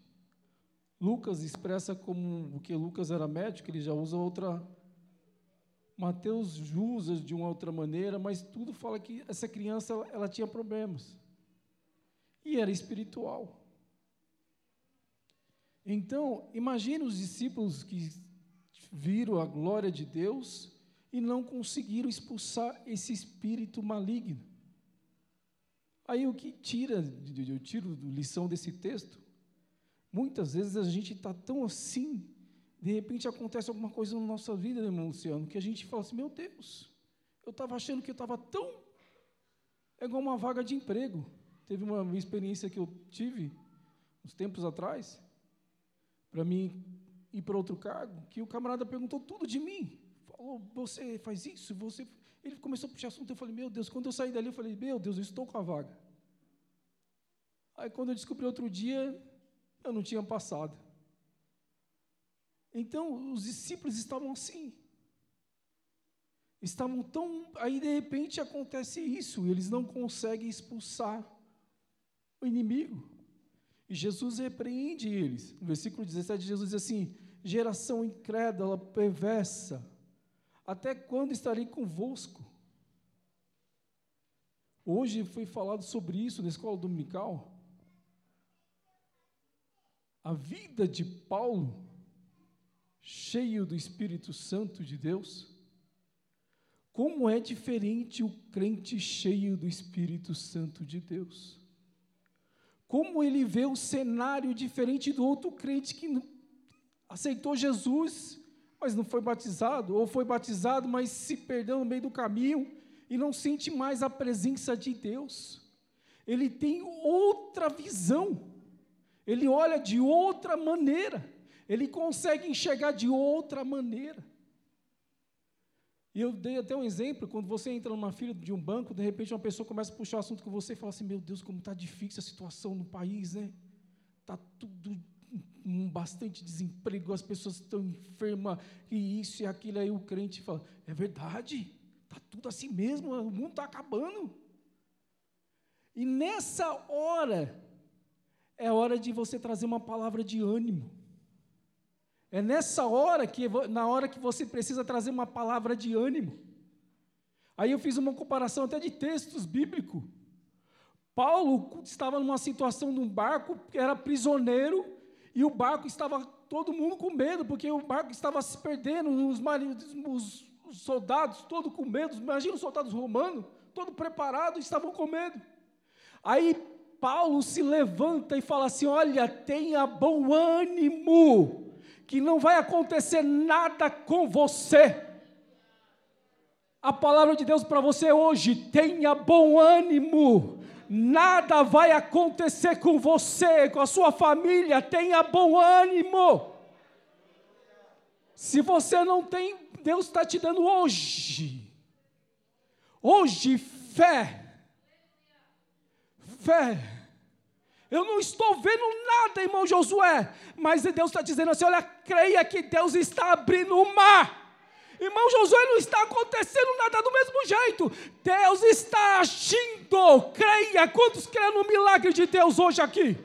Speaker 9: Lucas expressa como, porque Lucas era médico, ele já usa outra. Mateus usa de uma outra maneira, mas tudo fala que essa criança ela, tinha problemas. E era espiritual. Então, imagine os discípulos que viram a glória de Deus e não conseguiram expulsar esse espírito maligno. Aí o que tira, eu tiro lição desse texto, muitas vezes a gente está tão assim, de repente acontece alguma coisa na nossa vida, né, irmão Luciano, que a gente fala assim, meu Deus, eu estava achando que eu estava tão. É igual uma vaga de emprego. Teve uma, uma experiência que eu tive, uns tempos atrás, para mim ir para outro cargo, que o camarada perguntou tudo de mim. Falou, você faz isso, você. Ele começou a puxar assunto, eu falei, meu Deus, quando eu saí dali, eu falei, meu Deus, eu estou com a vaga. Aí quando eu descobri outro dia, eu não tinha passado. Então, os discípulos estavam assim. Estavam tão. Aí, de repente, acontece isso, e eles não conseguem expulsar o inimigo. E Jesus repreende eles. No versículo 17, Jesus diz assim: geração incrédula, perversa, até quando estarei convosco? Hoje foi falado sobre isso na escola dominical. A vida de Paulo, cheio do Espírito Santo de Deus, como é diferente o crente cheio do Espírito Santo de Deus. Como ele vê o cenário diferente do outro crente que aceitou Jesus, mas não foi batizado, ou foi batizado, mas se perdeu no meio do caminho e não sente mais a presença de Deus. Ele tem outra visão, ele olha de outra maneira, ele consegue enxergar de outra maneira. E eu dei até um exemplo, quando você entra numa fila de um banco, de repente uma pessoa começa a puxar assunto com você e fala assim, meu Deus, como está difícil a situação no país, né? Está tudo bastante desemprego, as pessoas estão enfermas, e isso e aquilo, aí o crente fala, é verdade, está tudo assim mesmo, o mundo está acabando. E nessa hora, é hora de você trazer uma palavra de ânimo. É nessa hora que na hora que você precisa trazer uma palavra de ânimo. Aí eu fiz uma comparação até de textos bíblicos. Paulo estava numa situação num barco, era prisioneiro, e o barco estava todo mundo com medo, porque o barco estava se perdendo, os, maridos, os, os soldados todos com medo, imagina os soldados romanos, todos preparados, estavam com medo. Aí Paulo se levanta e fala assim: Olha, tenha bom ânimo, que não vai acontecer nada com você. A palavra de Deus para você hoje: tenha bom ânimo, nada vai acontecer com você, com a sua família, tenha bom ânimo. Se você não tem, Deus está te dando hoje, hoje, fé fé. Eu não estou vendo nada, irmão Josué, mas Deus está dizendo assim: olha, creia que Deus está abrindo o mar. Irmão Josué, não está acontecendo nada do mesmo jeito. Deus está agindo. Creia. Quantos creem no milagre de Deus hoje aqui?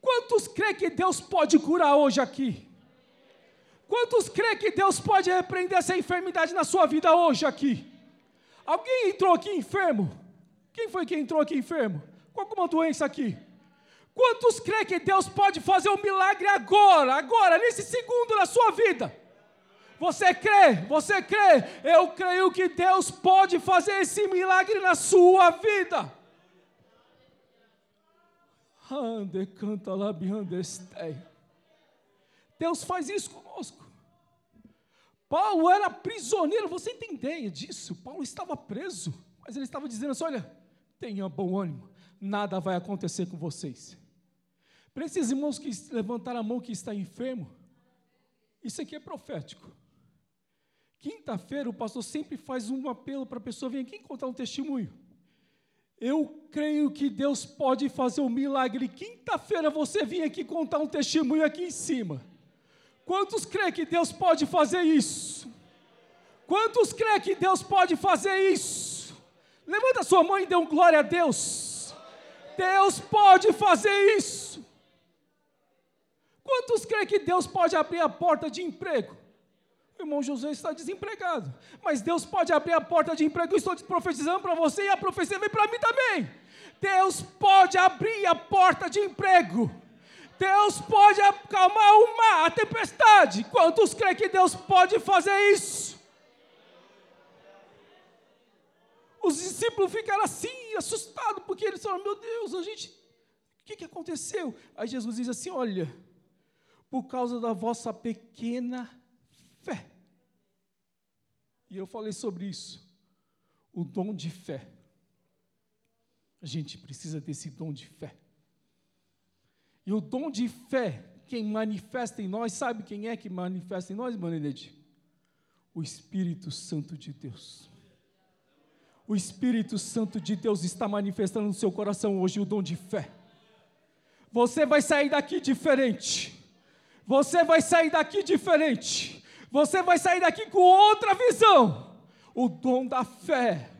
Speaker 9: Quantos creem que Deus pode curar hoje aqui? Quantos creem que Deus pode repreender essa enfermidade na sua vida hoje aqui? Alguém entrou aqui enfermo? Quem foi que entrou aqui enfermo? Com alguma doença aqui? Quantos creem que Deus pode fazer um milagre agora, agora, nesse segundo na sua vida? Você crê? Você crê? Eu creio que Deus pode fazer esse milagre na sua vida. Ande canta Deus faz isso conosco. Paulo era prisioneiro, você tem ideia disso? Paulo estava preso, mas ele estava dizendo assim: olha, Tenha bom ânimo, nada vai acontecer com vocês. Para esses irmãos que levantaram a mão que está enfermo, isso aqui é profético. Quinta-feira o pastor sempre faz um apelo para a pessoa vir aqui contar um testemunho. Eu creio que Deus pode fazer um milagre. Quinta-feira você vem aqui contar um testemunho aqui em cima. Quantos creem que Deus pode fazer isso? Quantos creem que Deus pode fazer isso? Levanta sua mão e dê um glória a Deus. Deus pode fazer isso. Quantos creem que Deus pode abrir a porta de emprego? Irmão José está desempregado, mas Deus pode abrir a porta de emprego. Eu estou profetizando para você e a profecia vem para mim também. Deus pode abrir a porta de emprego. Deus pode acalmar o mar, a tempestade. Quantos creem que Deus pode fazer isso? Os discípulos ficaram assim, assustados, porque eles falaram: Meu Deus, a gente, o que, que aconteceu? Aí Jesus diz assim: Olha, por causa da vossa pequena fé. E eu falei sobre isso, o dom de fé. A gente precisa desse dom de fé. E o dom de fé, quem manifesta em nós, sabe quem é que manifesta em nós, Manelete? O Espírito Santo de Deus. O Espírito Santo de Deus está manifestando no seu coração hoje o dom de fé. Você vai sair daqui diferente. Você vai sair daqui diferente. Você vai sair daqui com outra visão. O dom da fé.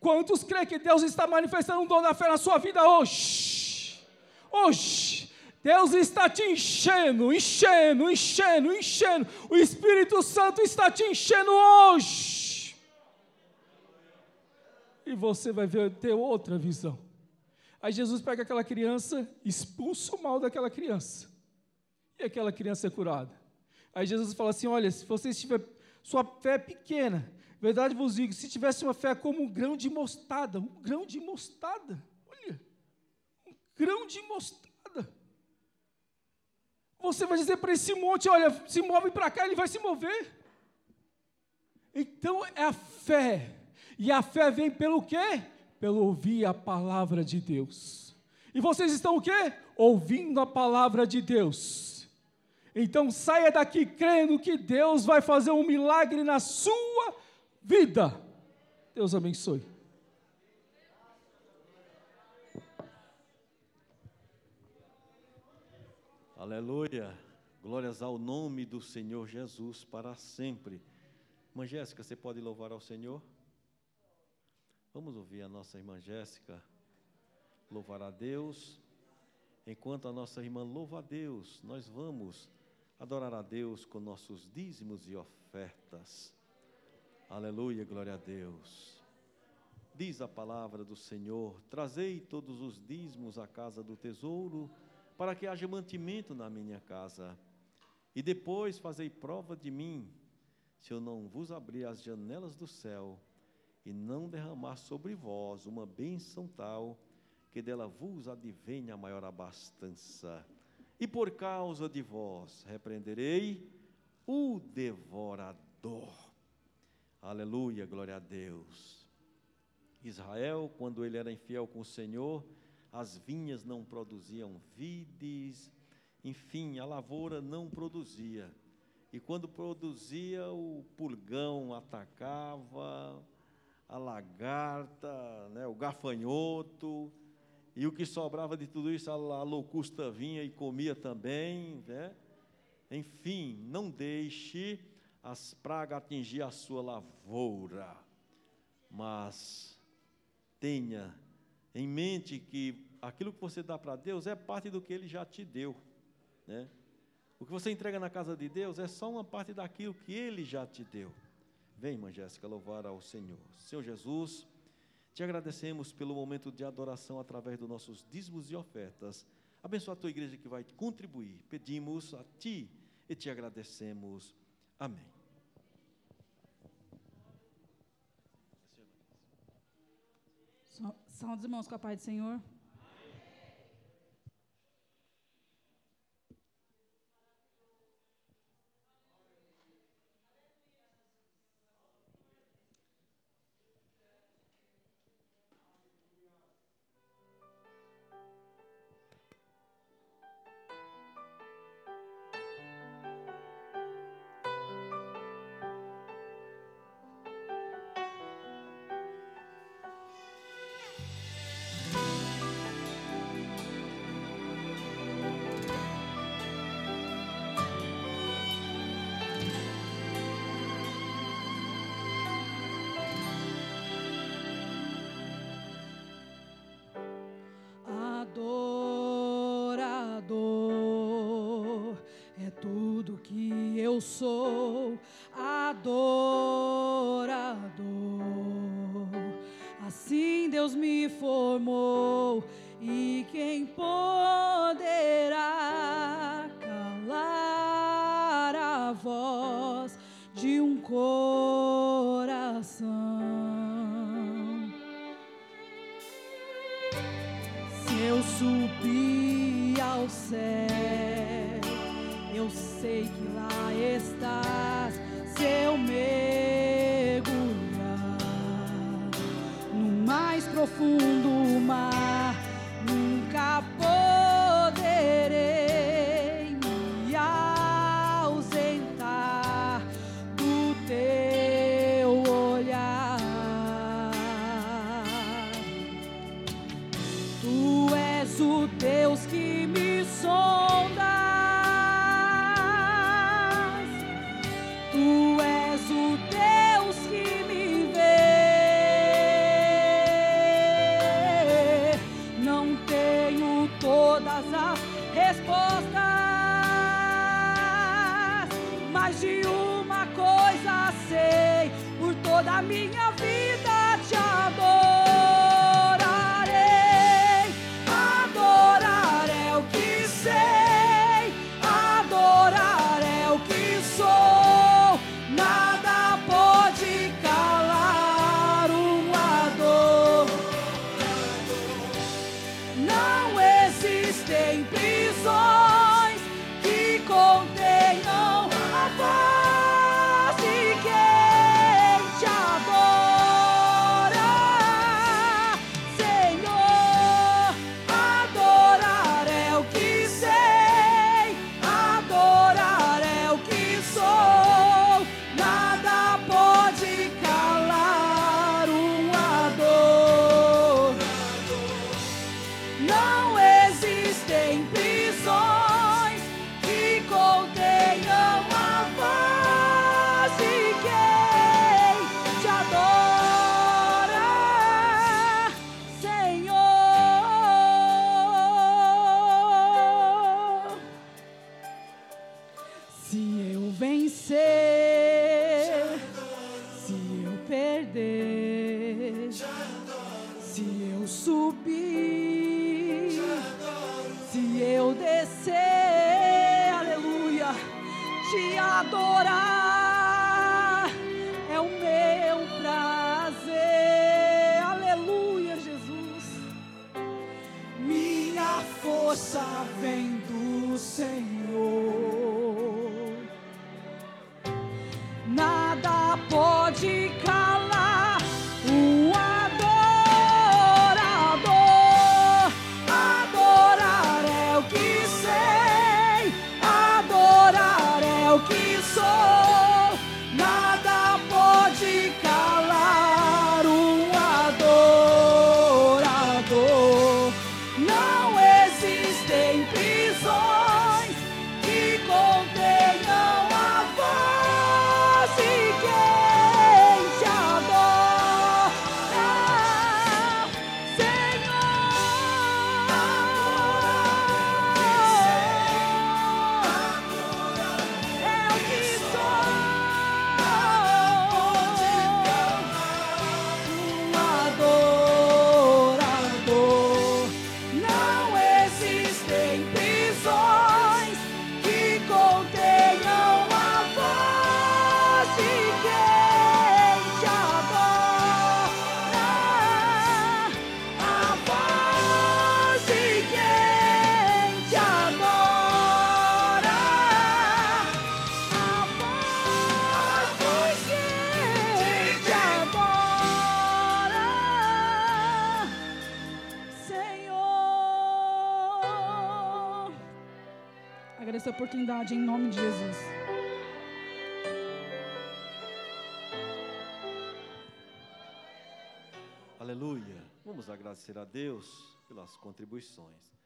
Speaker 9: Quantos creem que Deus está manifestando o dom da fé na sua vida hoje? Hoje. Deus está te enchendo, enchendo, enchendo, enchendo. O Espírito Santo está te enchendo hoje e você vai ver, ter outra visão. Aí Jesus pega aquela criança, expulsa o mal daquela criança, e aquela criança é curada. Aí Jesus fala assim: Olha, se você tiver sua fé é pequena, verdade vos digo, se tivesse uma fé como um grão de mostarda, um grão de mostarda, olha, um grão de mostarda. Você vai dizer para esse monte: Olha, se move para cá, ele vai se mover. Então é a fé e a fé vem pelo quê? Pelo ouvir a palavra de Deus. E vocês estão o quê? Ouvindo a palavra de Deus. Então saia daqui crendo que Deus vai fazer um milagre na sua vida. Deus abençoe.
Speaker 1: Aleluia. Glórias ao nome do Senhor Jesus para sempre. Irmã Jéssica, você pode louvar ao Senhor? Vamos ouvir a nossa irmã Jéssica louvar a Deus. Enquanto a nossa irmã louva a Deus, nós vamos adorar a Deus com nossos dízimos e ofertas. Aleluia, glória a Deus. Diz a palavra do Senhor: Trazei todos os dízimos à casa do tesouro, para que haja mantimento na minha casa. E depois fazei prova de mim, se eu não vos abrir as janelas do céu e não derramar sobre vós uma bênção tal, que dela vos advenha a maior abastança. E por causa de vós repreenderei o devorador. Aleluia, glória a Deus. Israel, quando ele era infiel com o Senhor, as vinhas não produziam vides, enfim, a lavoura não produzia. E quando produzia, o pulgão atacava, a lagarta, né, o gafanhoto, e o que sobrava de tudo isso, a locusta vinha e comia também, né? Enfim, não deixe as pragas atingir a sua lavoura, mas tenha em mente que aquilo que você dá para Deus é parte do que Ele já te deu, né? O que você entrega na casa de Deus é só uma parte daquilo que Ele já te deu. Vem, irmã Jéssica, louvar ao Senhor. Senhor Jesus, te agradecemos pelo momento de adoração através dos nossos dízimos e ofertas. Abençoa a tua igreja que vai contribuir. Pedimos a ti e te agradecemos. Amém.
Speaker 10: Salve os irmãos com a paz do Senhor. Oportunidade em nome de Jesus.
Speaker 1: Aleluia. Vamos agradecer a Deus pelas contribuições.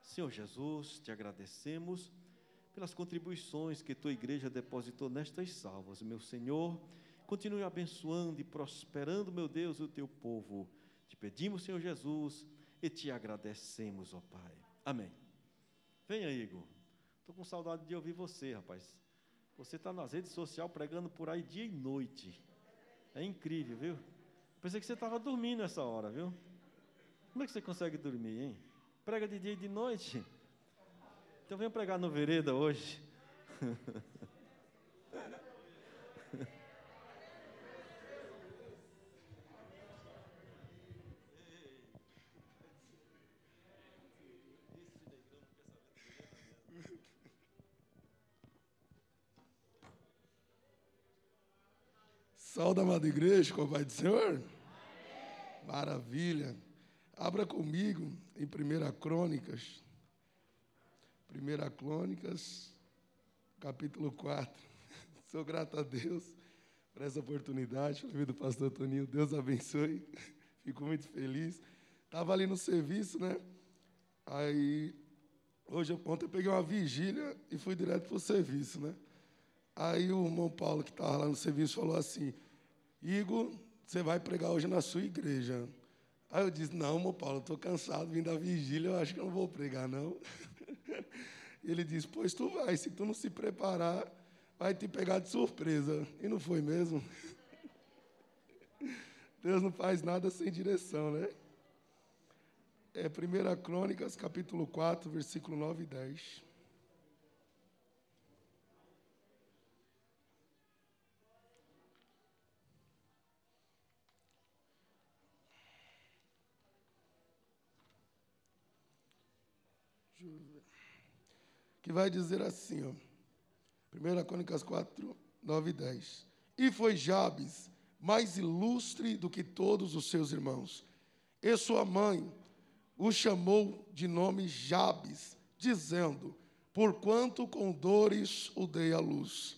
Speaker 1: Senhor Jesus, te agradecemos pelas contribuições que tua igreja depositou nestas salvas. Meu Senhor, continue abençoando e prosperando, meu Deus, o teu povo. Te pedimos, Senhor Jesus, e te agradecemos, ó Pai. Amém. Venha, Igor. Estou com saudade de ouvir você, rapaz. Você está nas redes sociais pregando por aí dia e noite. É incrível, viu? Pensei que você estava dormindo essa hora, viu? Como é que você consegue dormir, hein? Prega de dia e de noite. Então venha pregar no Vereda hoje.
Speaker 11: Saúde, amada igreja, com a paz do Senhor. Maravilha. Abra comigo em 1 Crônicas. 1 Crônicas, capítulo 4. Sou grato a Deus por essa oportunidade, pela do pastor Toninho. Deus abençoe. Fico muito feliz. Estava ali no serviço, né? Aí, hoje, ontem eu peguei uma vigília e fui direto para o serviço, né? Aí o irmão Paulo, que estava lá no serviço, falou assim: Igor, você vai pregar hoje na sua igreja. Aí eu disse: Não, irmão Paulo, estou cansado, vim da vigília, eu acho que não vou pregar, não. Ele disse: Pois tu vai, se tu não se preparar, vai te pegar de surpresa. E não foi mesmo? Deus não faz nada sem direção, né? É 1 Crônicas, capítulo 4, versículo 9 e 10. Que vai dizer assim, ó. 1 Crônicas 4, 9 e 10. E foi Jabes mais ilustre do que todos os seus irmãos. E sua mãe o chamou de nome Jabes, dizendo: Porquanto com dores o dei à luz.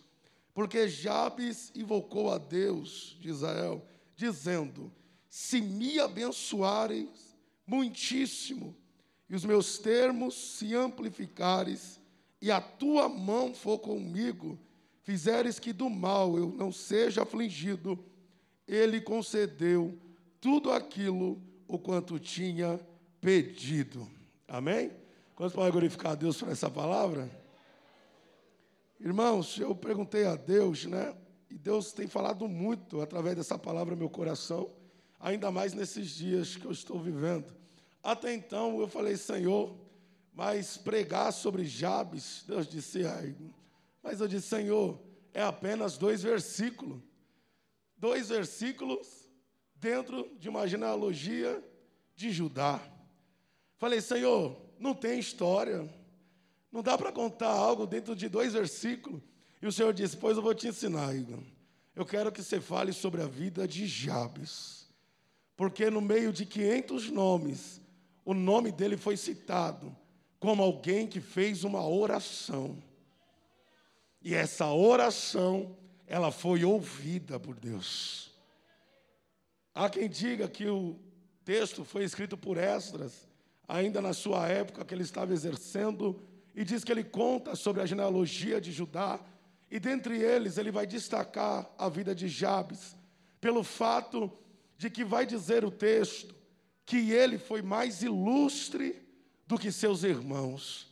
Speaker 11: Porque Jabes invocou a Deus de Israel, dizendo: Se me abençoares muitíssimo, e os meus termos se amplificares, e a tua mão for comigo, fizeres que do mal eu não seja afligido, ele concedeu tudo aquilo o quanto tinha pedido. Amém? Quantos podem glorificar a Deus por essa palavra? Irmãos, eu perguntei a Deus, né? E Deus tem falado muito através dessa palavra no meu coração, ainda mais nesses dias que eu estou vivendo. Até então eu falei, Senhor, mas pregar sobre Jabes, Deus disse, ai, mas eu disse, Senhor, é apenas dois versículos. Dois versículos dentro de uma genealogia de Judá. Falei, Senhor, não tem história. Não dá para contar algo dentro de dois versículos. E o Senhor disse: Pois eu vou te ensinar, Igor. Eu quero que você fale sobre a vida de Jabes. Porque no meio de 500 nomes, o nome dele foi citado como alguém que fez uma oração. E essa oração, ela foi ouvida por Deus. Há quem diga que o texto foi escrito por Esdras, ainda na sua época que ele estava exercendo, e diz que ele conta sobre a genealogia de Judá, e dentre eles ele vai destacar a vida de Jabes, pelo fato de que vai dizer o texto que ele foi mais ilustre do que seus irmãos.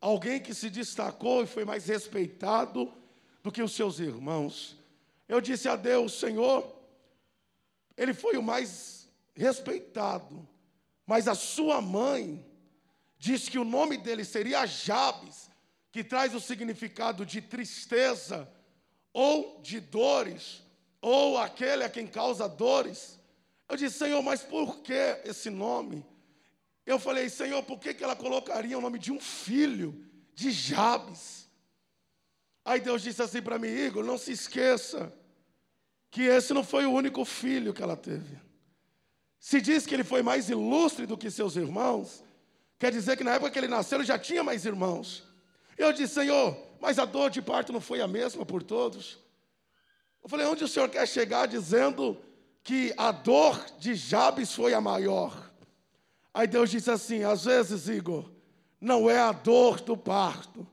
Speaker 11: Alguém que se destacou e foi mais respeitado do que os seus irmãos. Eu disse a Deus, Senhor, ele foi o mais respeitado, mas a sua mãe disse que o nome dele seria Jabes, que traz o significado de tristeza ou de dores, ou aquele a quem causa dores. Eu disse, Senhor, mas por que esse nome? Eu falei, Senhor, por que, que ela colocaria o nome de um filho, de Jabes? Aí Deus disse assim para mim, Igor, não se esqueça que esse não foi o único filho que ela teve. Se diz que ele foi mais ilustre do que seus irmãos, quer dizer que na época que ele nasceu ele já tinha mais irmãos. Eu disse, Senhor, mas a dor de parto não foi a mesma por todos? Eu falei, onde o Senhor quer chegar dizendo que a dor de Jabes foi a maior? Aí Deus disse assim: às vezes, Igor, não é a dor do parto,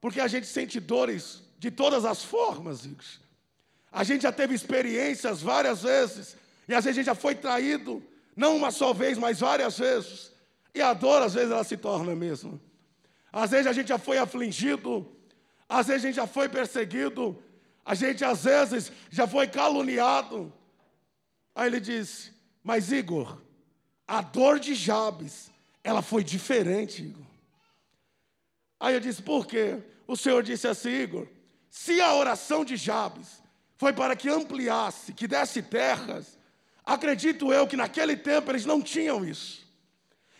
Speaker 11: porque a gente sente dores de todas as formas, Igor. A gente já teve experiências várias vezes, e às vezes a gente já foi traído, não uma só vez, mas várias vezes. E a dor, às vezes, ela se torna a mesma. Às vezes a gente já foi afligido, às vezes a gente já foi perseguido, a gente às vezes já foi caluniado. Aí ele disse: Mas Igor, a dor de Jabes, ela foi diferente, Igor. Aí eu disse: Por quê? O Senhor disse assim, Igor: Se a oração de Jabes foi para que ampliasse, que desse terras, acredito eu que naquele tempo eles não tinham isso.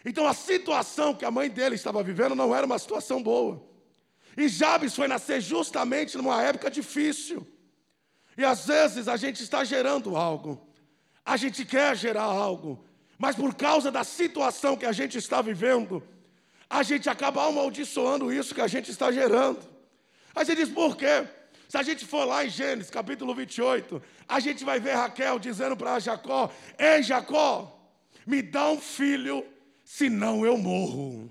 Speaker 11: Então a situação que a mãe dele estava vivendo não era uma situação boa. E Jabes foi nascer justamente numa época difícil. E às vezes a gente está gerando algo, a gente quer gerar algo, mas por causa da situação que a gente está vivendo, a gente acaba amaldiçoando isso que a gente está gerando. Aí você diz, por quê? Se a gente for lá em Gênesis, capítulo 28, a gente vai ver Raquel dizendo para Jacó: Ei, Jacó, me dá um filho senão eu morro.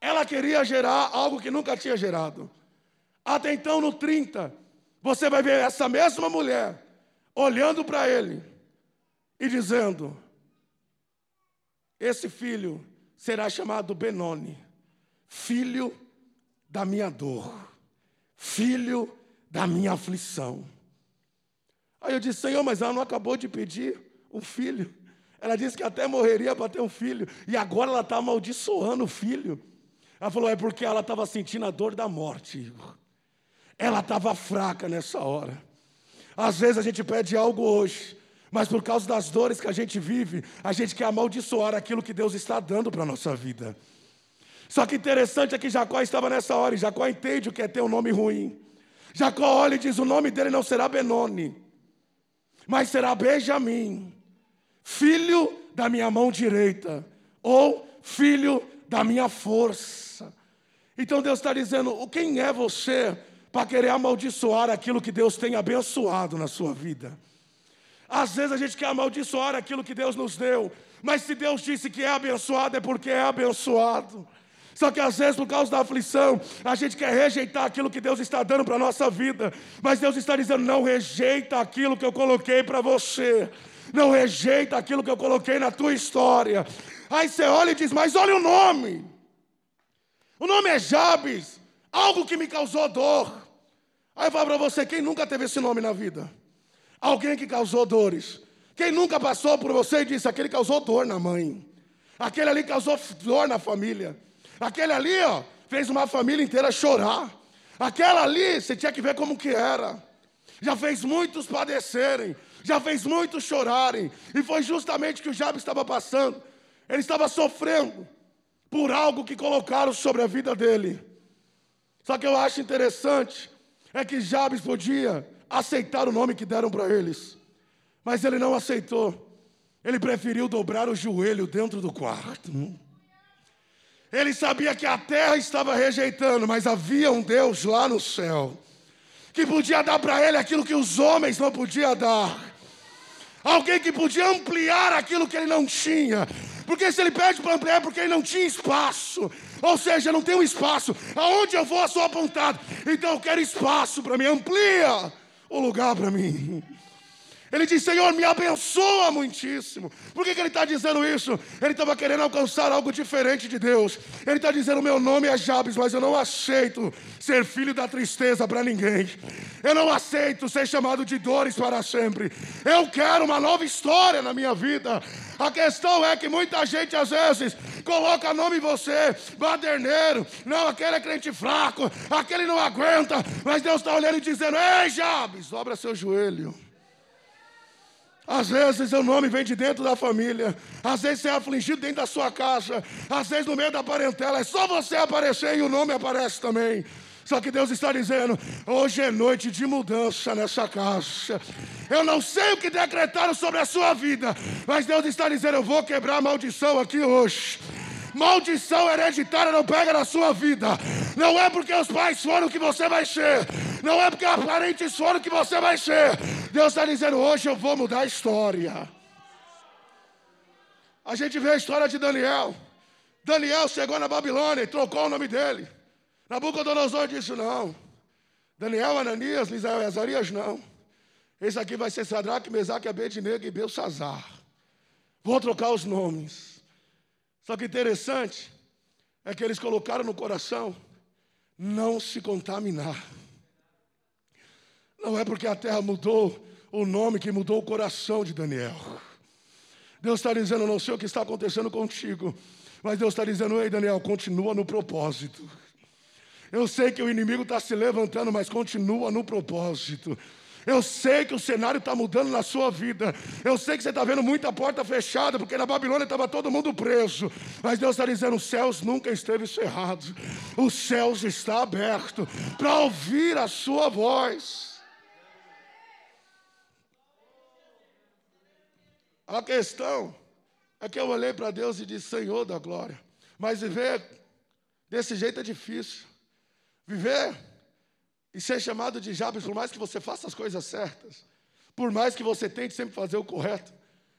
Speaker 11: Ela queria gerar algo que nunca tinha gerado. Até então, no 30, você vai ver essa mesma mulher olhando para ele e dizendo: Esse filho será chamado Benoni, filho da minha dor, filho da minha aflição. Aí eu disse: Senhor, mas ela não acabou de pedir um filho. Ela disse que até morreria para ter um filho. E agora ela está amaldiçoando o filho. Ela falou: é porque ela estava sentindo a dor da morte. Ela estava fraca nessa hora. Às vezes a gente pede algo hoje, mas por causa das dores que a gente vive, a gente quer amaldiçoar aquilo que Deus está dando para a nossa vida. Só que interessante é que Jacó estava nessa hora, e Jacó entende o que é ter um nome ruim. Jacó olha e diz: o nome dele não será Benoni, mas será Benjamim filho da minha mão direita, ou filho da minha força. Então Deus está dizendo: quem é você para querer amaldiçoar aquilo que Deus tem abençoado na sua vida? Às vezes a gente quer amaldiçoar aquilo que Deus nos deu, mas se Deus disse que é abençoado, é porque é abençoado. Só que às vezes, por causa da aflição, a gente quer rejeitar aquilo que Deus está dando para a nossa vida, mas Deus está dizendo: não rejeita aquilo que eu coloquei para você não rejeita aquilo que eu coloquei na tua história. Aí você olha e diz: Mas olha o nome. O nome é Jabes, algo que me causou dor. Aí eu falo para você: quem nunca teve esse nome na vida? Alguém que causou dores. Quem nunca passou por você e disse: aquele causou dor na mãe, aquele ali causou dor na família, aquele ali, ó, fez uma família inteira chorar. Aquela ali, você tinha que ver como que era. Já fez muitos padecerem, já fez muitos chorarem. E foi justamente o que o Jabes estava passando. Ele estava sofrendo por algo que colocaram sobre a vida dele. Só que eu acho interessante é que Jabes podia aceitar o nome que deram para eles, mas ele não aceitou. Ele preferiu dobrar o joelho dentro do quarto. Ele sabia que a terra estava rejeitando, mas havia um Deus lá no céu que podia dar para ele aquilo que os homens não podiam dar. Alguém que podia ampliar aquilo que ele não tinha. Porque se ele pede para ampliar é porque ele não tinha espaço. Ou seja, não tem um espaço. Aonde eu vou, eu sou apontado. Então eu quero espaço para mim. Amplia o lugar para mim. Ele diz: Senhor, me abençoa muitíssimo. Por que, que ele está dizendo isso? Ele estava querendo alcançar algo diferente de Deus. Ele está dizendo: Meu nome é Jabes, mas eu não aceito ser filho da tristeza para ninguém. Eu não aceito ser chamado de dores para sempre. Eu quero uma nova história na minha vida. A questão é que muita gente às vezes coloca nome em você, baderneiro, não, aquele é crente fraco, aquele não aguenta, mas Deus está olhando e dizendo: Ei, Jabes, dobra seu joelho. Às vezes o nome vem de dentro da família, às vezes você é afligido dentro da sua casa, às vezes no meio da parentela, é só você aparecer e o nome aparece também. Só que Deus está dizendo: hoje é noite de mudança nessa casa. Eu não sei o que decretaram sobre a sua vida, mas Deus está dizendo: eu vou quebrar a maldição aqui hoje. Maldição hereditária não pega na sua vida. Não é porque os pais foram que você vai ser. Não é porque os parentes foram que você vai ser. Deus está dizendo: hoje eu vou mudar a história. A gente vê a história de Daniel. Daniel chegou na Babilônia e trocou o nome dele. Nabucodonosor disse: não. Daniel, Ananias, Misael e Azarias, não. Esse aqui vai ser Sadraque, Mesaque, Abednego e Belsazar. Vou trocar os nomes. Só que interessante é que eles colocaram no coração não se contaminar. Não é porque a terra mudou o nome que mudou o coração de Daniel. Deus está dizendo, não sei o que está acontecendo contigo, mas Deus está dizendo, ei Daniel, continua no propósito. Eu sei que o inimigo está se levantando, mas continua no propósito. Eu sei que o cenário está mudando na sua vida. Eu sei que você está vendo muita porta fechada, porque na Babilônia estava todo mundo preso. Mas Deus está dizendo: os céus nunca esteve cerrados. Os céus está aberto para ouvir a sua voz. A questão é que eu olhei para Deus e disse: Senhor da glória. Mas viver desse jeito é difícil. Viver e ser chamado de Jabes, por mais que você faça as coisas certas, por mais que você tente sempre fazer o correto,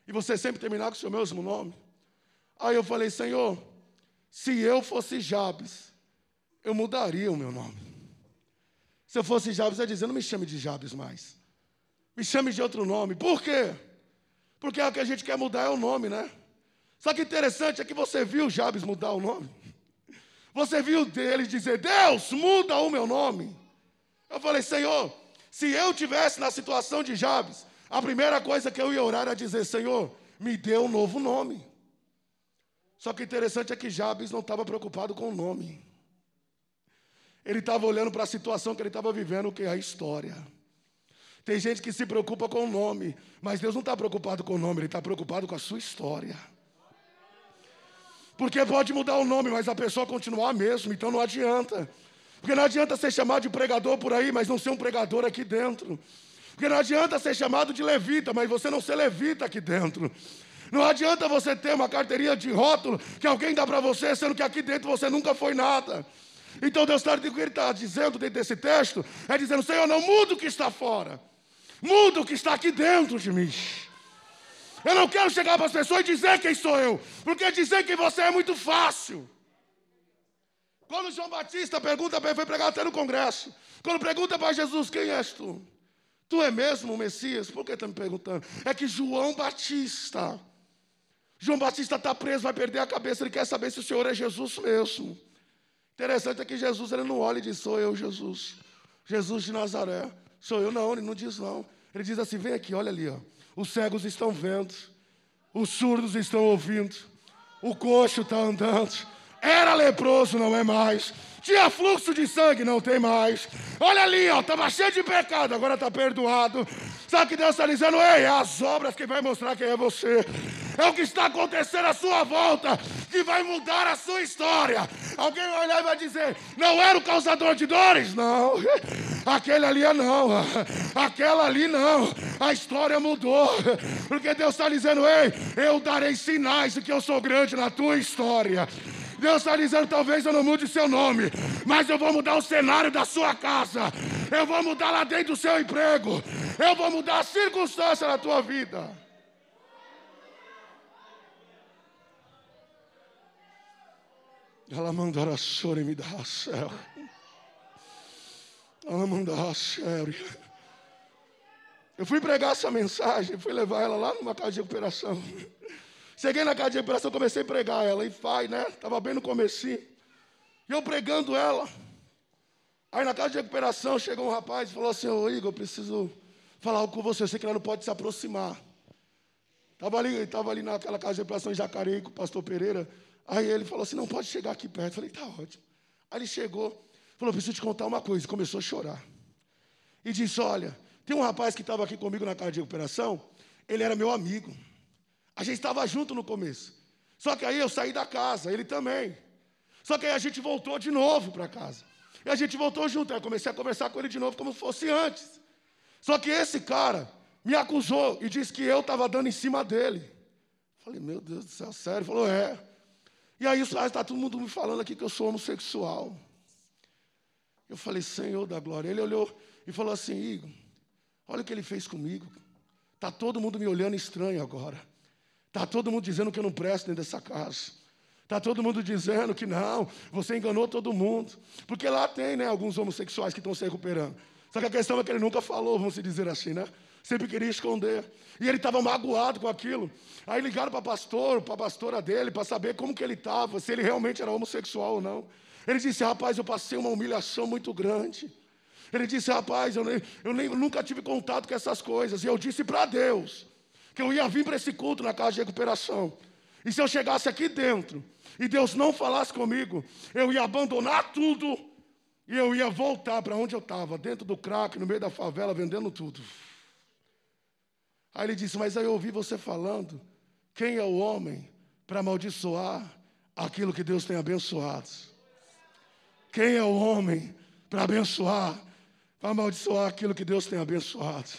Speaker 11: e você sempre terminar com o seu mesmo nome. Aí eu falei, Senhor, se eu fosse Jabes, eu mudaria o meu nome. Se eu fosse Jabes, eu ia dizer, não me chame de Jabes mais. Me chame de outro nome. Por quê? Porque o que a gente quer mudar é o nome, né? Só que interessante é que você viu Jabes mudar o nome. Você viu dele dizer, Deus, muda o meu nome. Eu falei, Senhor, se eu tivesse na situação de Jabes, a primeira coisa que eu ia orar era dizer, Senhor, me dê um novo nome. Só que interessante é que Jabes não estava preocupado com o nome. Ele estava olhando para a situação que ele estava vivendo, que é a história. Tem gente que se preocupa com o nome, mas Deus não está preocupado com o nome, Ele está preocupado com a sua história. Porque pode mudar o nome, mas a pessoa continuar a mesma, então não adianta. Porque não adianta ser chamado de pregador por aí, mas não ser um pregador aqui dentro. Porque não adianta ser chamado de levita, mas você não ser levita aqui dentro. Não adianta você ter uma carteirinha de rótulo que alguém dá para você, sendo que aqui dentro você nunca foi nada. Então Deus está, Ele está dizendo dentro desse texto é dizendo: Senhor, não muda o que está fora, muda o que está aqui dentro de mim. Eu não quero chegar para as pessoas e dizer quem sou eu, porque dizer que você é muito fácil. Quando João Batista pergunta para ele, foi pregar até no congresso. Quando pergunta para Jesus, quem és tu? Tu é mesmo o Messias? Por que está me perguntando? É que João Batista, João Batista está preso, vai perder a cabeça, ele quer saber se o Senhor é Jesus mesmo. Interessante é que Jesus ele não olha e diz, sou eu, Jesus. Jesus de Nazaré. Sou eu, não, ele não diz não. Ele diz assim: vem aqui, olha ali, ó. Os cegos estão vendo, os surdos estão ouvindo, o coxo está andando. Era leproso, não é mais. Tinha fluxo de sangue, não tem mais. Olha ali, ó, estava cheio de pecado, agora está perdoado. Sabe que Deus está dizendo? Ei, é as obras que vai mostrar quem é você. É o que está acontecendo à sua volta que vai mudar a sua história. Alguém vai olhar e vai dizer: não era o causador de dores? Não. Aquele ali é não. Aquela ali não. A história mudou. Porque Deus está dizendo: ei, eu darei sinais de que eu sou grande na tua história. Deus está dizendo: talvez eu não mude seu nome, mas eu vou mudar o cenário da sua casa. Eu vou mudar lá dentro do seu emprego. Eu vou mudar a circunstância da tua vida. Ela mandará choro e me dará céu. Ela mandará céu. Eu fui pregar essa mensagem, fui levar ela lá numa casa de recuperação. Cheguei na casa de recuperação, comecei a pregar ela, e faz, né? Estava bem no comecinho. E eu pregando ela. Aí na casa de recuperação chegou um rapaz e falou assim, ô Igor, eu preciso falar algo com você, eu sei que ela não pode se aproximar. Estava ali, tava ali naquela casa de recuperação em Jacareí com o pastor Pereira. Aí ele falou assim, não pode chegar aqui perto. Eu falei, tá ótimo. Aí ele chegou, falou, preciso te contar uma coisa. Começou a chorar. E disse, olha, tem um rapaz que estava aqui comigo na casa de recuperação, ele era meu amigo. A gente estava junto no começo. Só que aí eu saí da casa, ele também. Só que aí a gente voltou de novo para casa. E a gente voltou junto. Aí comecei a conversar com ele de novo como fosse antes. Só que esse cara me acusou e disse que eu estava dando em cima dele. Falei, meu Deus do céu, sério? Ele falou, é. E aí está todo mundo me falando aqui que eu sou homossexual. Eu falei, Senhor da glória. Ele olhou e falou assim, Igor, olha o que ele fez comigo. Está todo mundo me olhando estranho agora. Está todo mundo dizendo que eu não presto dentro dessa casa. Está todo mundo dizendo que não, você enganou todo mundo. Porque lá tem né, alguns homossexuais que estão se recuperando. Só que a questão é que ele nunca falou, vamos dizer assim, né? Sempre queria esconder. E ele estava magoado com aquilo. Aí ligaram para pastor, para a pastora dele, para saber como que ele estava, se ele realmente era homossexual ou não. Ele disse, rapaz, eu passei uma humilhação muito grande. Ele disse, rapaz, eu, nem, eu nem, nunca tive contato com essas coisas. E eu disse para Deus que eu ia vir para esse culto na casa de recuperação. E se eu chegasse aqui dentro e Deus não falasse comigo, eu ia abandonar tudo e eu ia voltar para onde eu estava, dentro do crack, no meio da favela, vendendo tudo. Aí ele disse: Mas aí eu ouvi você falando, quem é o homem para amaldiçoar aquilo que Deus tem abençoado? Quem é o homem para abençoar, para amaldiçoar aquilo que Deus tem abençoado?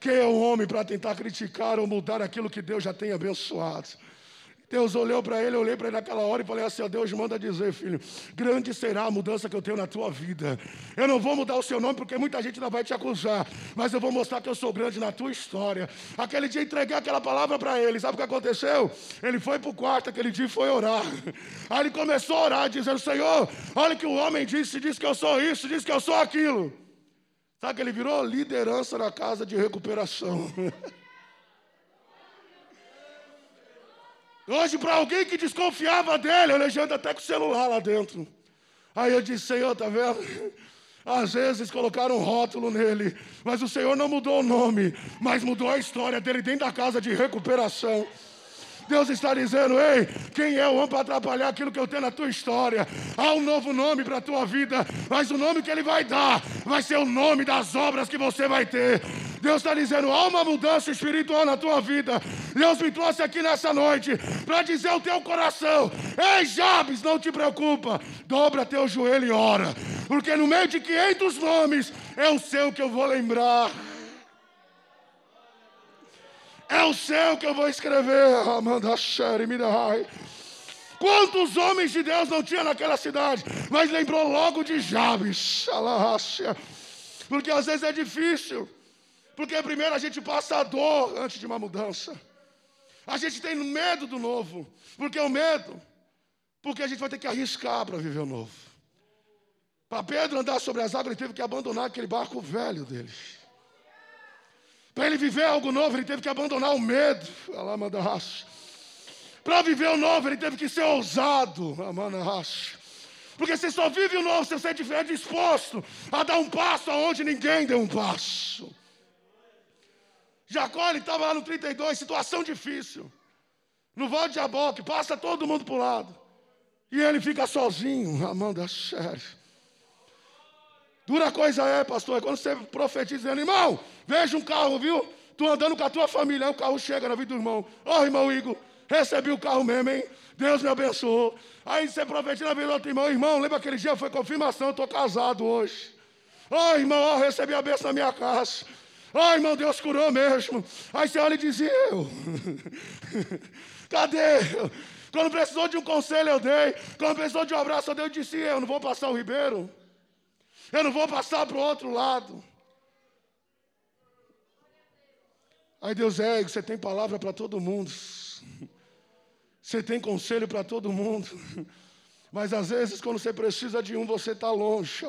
Speaker 11: Quem é o homem para tentar criticar ou mudar aquilo que Deus já tem abençoado? Deus olhou para ele, eu olhei para ele naquela hora e falei assim: ó, Deus manda dizer, filho, grande será a mudança que eu tenho na tua vida. Eu não vou mudar o seu nome porque muita gente ainda vai te acusar, mas eu vou mostrar que eu sou grande na tua história. Aquele dia entreguei aquela palavra para ele, sabe o que aconteceu? Ele foi para o quarto aquele dia foi orar. Aí ele começou a orar, dizendo: Senhor, olha que o homem disse, disse que eu sou isso, disse que eu sou aquilo. Sabe que ele virou liderança na casa de recuperação. Hoje, para alguém que desconfiava dele, eu legendo até com o celular lá dentro. Aí eu disse, Senhor, tá vendo? Às vezes colocaram um rótulo nele, mas o Senhor não mudou o nome, mas mudou a história dele dentro da casa de recuperação. Deus está dizendo: ei, quem é o homem para atrapalhar aquilo que eu tenho na tua história? Há um novo nome para a tua vida, mas o nome que ele vai dar vai ser o nome das obras que você vai ter. Deus está dizendo: há uma mudança espiritual na tua vida. Deus me trouxe aqui nessa noite para dizer ao teu coração: ei, Jabes, não te preocupa, dobra teu joelho e ora, porque no meio de 500 nomes é o seu que eu vou lembrar. É o céu que eu vou escrever. Quantos homens de Deus não tinha naquela cidade? Mas lembrou logo de Jabes. Porque às vezes é difícil. Porque primeiro a gente passa a dor antes de uma mudança. A gente tem medo do novo. Porque o medo. Porque a gente vai ter que arriscar para viver o novo. Para Pedro andar sobre as águas, ele teve que abandonar aquele barco velho dele. Para ele viver algo novo, ele teve que abandonar o medo. Para viver o novo, ele teve que ser ousado. Porque você só vive o novo se você estiver disposto a dar um passo aonde ninguém deu um passo. Jacó estava lá no 32, situação difícil. No Vale de Jaboque, passa todo mundo para o lado. E ele fica sozinho, amando a sério. Dura coisa é, pastor, é quando você profetiza irmão, veja um carro, viu? Tu andando com a tua família, aí o carro chega na vida do irmão. Ó, irmão Igor, recebi o carro mesmo, hein? Deus me abençoou. Aí você profetiza na vida do outro irmão, irmão, lembra aquele dia foi confirmação, estou casado hoje. Ó, irmão, ó, recebi a bênção na minha casa. Ó, irmão, Deus curou mesmo. Aí você olha e diz, eu? Cadê? Quando precisou de um conselho, eu dei. Quando precisou de um abraço, eu dei. Eu disse, eu não vou passar o Ribeiro. Eu não vou passar para o outro lado. Aí Deus é, você tem palavra para todo mundo. Você tem conselho para todo mundo. Mas às vezes, quando você precisa de um, você está longe.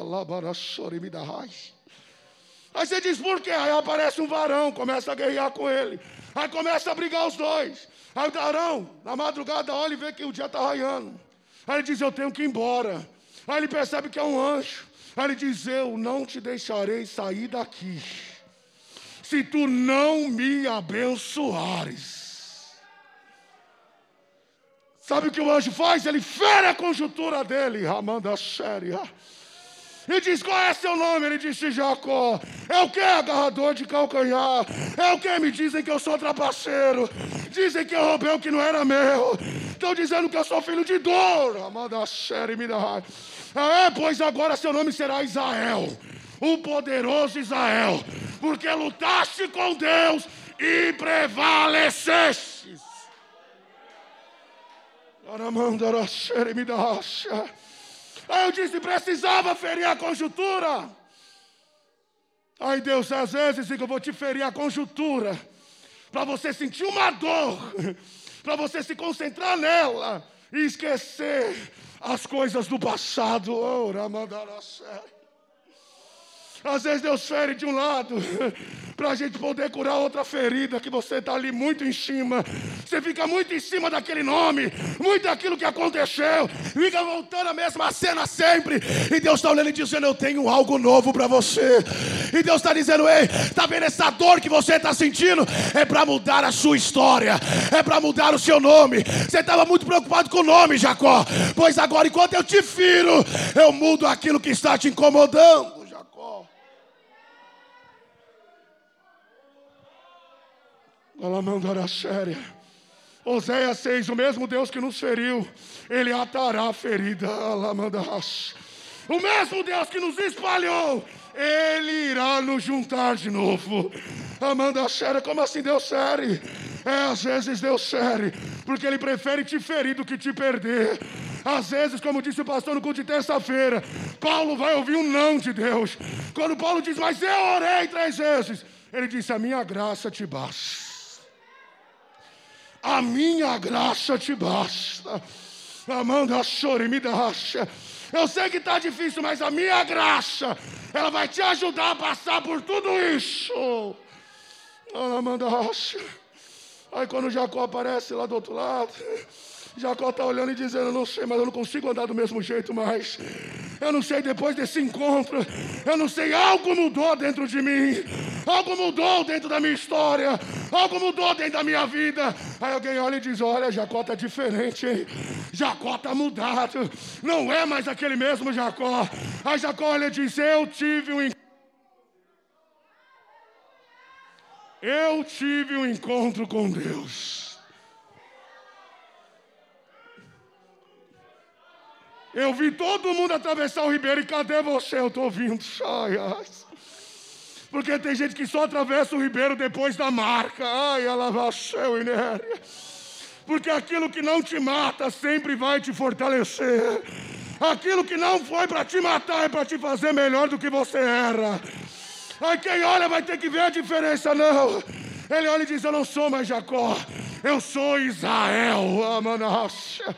Speaker 11: Aí você diz, por quê? Aí aparece um varão, começa a guerrear com ele. Aí começa a brigar os dois. Aí o varão, na madrugada, olha e vê que o dia está raiando. Aí ele diz, eu tenho que ir embora. Aí ele percebe que é um anjo. Aí ele diz, eu não te deixarei sair daqui. Se tu não me abençoares. Sabe o que o anjo faz? Ele fere a conjuntura dele, Ramanda Séria. E diz: Qual é seu nome? Ele disse: Jacó. É o que? Agarrador de calcanhar. É o que? Me dizem que eu sou trapaceiro. Dizem que eu roubei o que não era meu. Estão dizendo que eu sou filho de dor. Amada série me dá. É, pois agora seu nome será Israel. O poderoso Israel. Porque lutaste com Deus e prevaleceste. Aí eu disse, precisava ferir a conjuntura. Aí Deus, às vezes, eu vou te ferir a conjuntura. Para você sentir uma dor. Para você se concentrar nela. E esquecer as coisas do passado. Oh, Ramandaracé. Às vezes Deus fere de um lado, para a gente poder curar outra ferida que você está ali muito em cima. Você fica muito em cima daquele nome, muito daquilo que aconteceu, fica voltando a mesma cena sempre. E Deus está olhando e dizendo: Eu tenho algo novo para você. E Deus está dizendo: Ei, está vendo essa dor que você está sentindo? É para mudar a sua história, é para mudar o seu nome. Você estava muito preocupado com o nome, Jacó. Pois agora, enquanto eu te firo, eu mudo aquilo que está te incomodando. Alamandara séria. Oséias 6, o mesmo Deus que nos feriu, Ele atará a ferida. Alamandaras. O mesmo Deus que nos espalhou, Ele irá nos juntar de novo. Amanda séria, como assim Deus fere? É, às vezes Deus fere, porque Ele prefere te ferir do que te perder. Às vezes, como disse o pastor no culto de terça-feira, Paulo vai ouvir um não de Deus. Quando Paulo diz, mas eu orei três vezes, ele disse: A minha graça te basta. A minha graça te basta. Amanda me racha. Eu sei que está difícil, mas a minha graça, ela vai te ajudar a passar por tudo isso. Amanda racha. Aí quando Jacó aparece lá do outro lado, Jacó está olhando e dizendo: Eu não sei, mas eu não consigo andar do mesmo jeito mais. Eu não sei, depois desse encontro, eu não sei, algo mudou dentro de mim, algo mudou dentro da minha história, algo mudou dentro da minha vida. Aí alguém olha e diz: Olha, Jacó está diferente, hein? Jacó está mudado, não é mais aquele mesmo Jacó. Aí Jacó olha e diz: Eu tive um encontro. Eu tive um encontro com Deus. Eu vi todo mundo atravessar o ribeiro e cadê você? Eu estou vindo. Ai, ai. Porque tem gente que só atravessa o ribeiro depois da marca. Ai, céu inéria. Porque aquilo que não te mata sempre vai te fortalecer. Aquilo que não foi para te matar é para te fazer melhor do que você era. Aí quem olha vai ter que ver a diferença, não. Ele olha e diz: Eu não sou mais Jacó, eu sou Israel. Amanacha.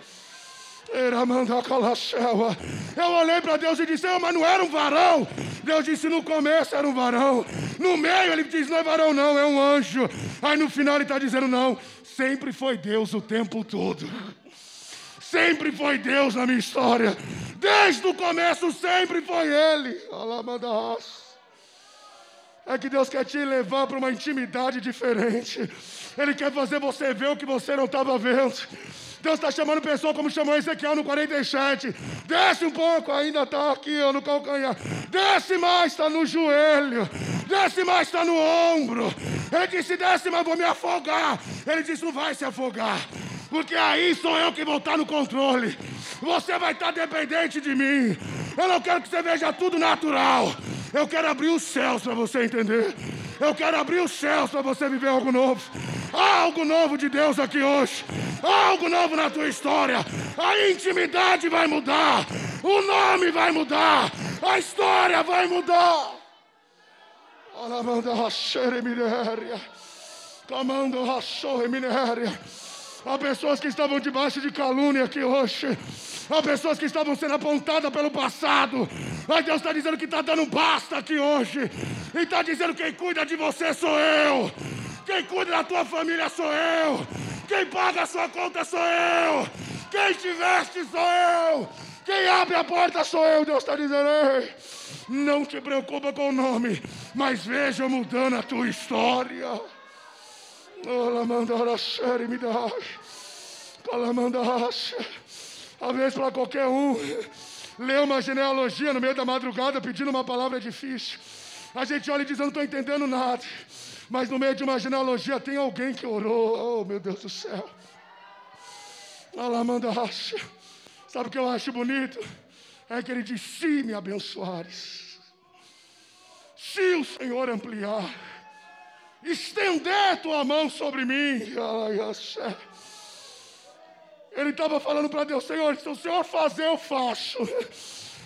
Speaker 11: Eu olhei para Deus e disse, mas não era um varão. Deus disse, no começo era um varão. No meio ele diz, não é varão não, é um anjo. Aí no final ele está dizendo, não, sempre foi Deus o tempo todo. Sempre foi Deus na minha história. Desde o começo sempre foi Ele. É que Deus quer te levar para uma intimidade diferente. Ele quer fazer você ver o que você não estava vendo. Deus está chamando pessoa como chamou Ezequiel no 47. Desce um pouco, ainda está aqui ó, no calcanhar. Desce mais, está no joelho. Desce mais, está no ombro. Ele disse: desce, mas vou me afogar. Ele disse: não vai se afogar. Porque aí sou eu que vou estar no controle. Você vai estar dependente de mim. Eu não quero que você veja tudo natural. Eu quero abrir os céus para você entender. Eu quero abrir os céus para você viver algo novo. Há algo novo de Deus aqui hoje. Há algo novo na tua história. A intimidade vai mudar. O nome vai mudar. A história vai mudar. Alamanda rachere minéria. Clamando rachou minéria. Há pessoas que estavam debaixo de calúnia aqui hoje. Há pessoas que estavam sendo apontadas pelo passado. Mas Deus está dizendo que está dando basta aqui hoje. E está dizendo: quem cuida de você sou eu. Quem cuida da tua família sou eu. Quem paga a sua conta sou eu. Quem te veste sou eu. Quem abre a porta sou eu. Deus está dizendo: Ei, não te preocupa com o nome, mas veja mudando a tua história. Olamandarachere me dá. Calamandacha. Às vezes para qualquer um, ler uma genealogia no meio da madrugada pedindo uma palavra é difícil. A gente olha e diz, eu não estou entendendo nada. Mas no meio de uma genealogia tem alguém que orou. Oh, meu Deus do céu. Alamandacha. Sabe o que eu acho bonito? É que ele diz, se me abençoares. Se o Senhor ampliar estender tua mão sobre mim. Ele estava falando para Deus, Senhor, se o Senhor fazer, eu faço.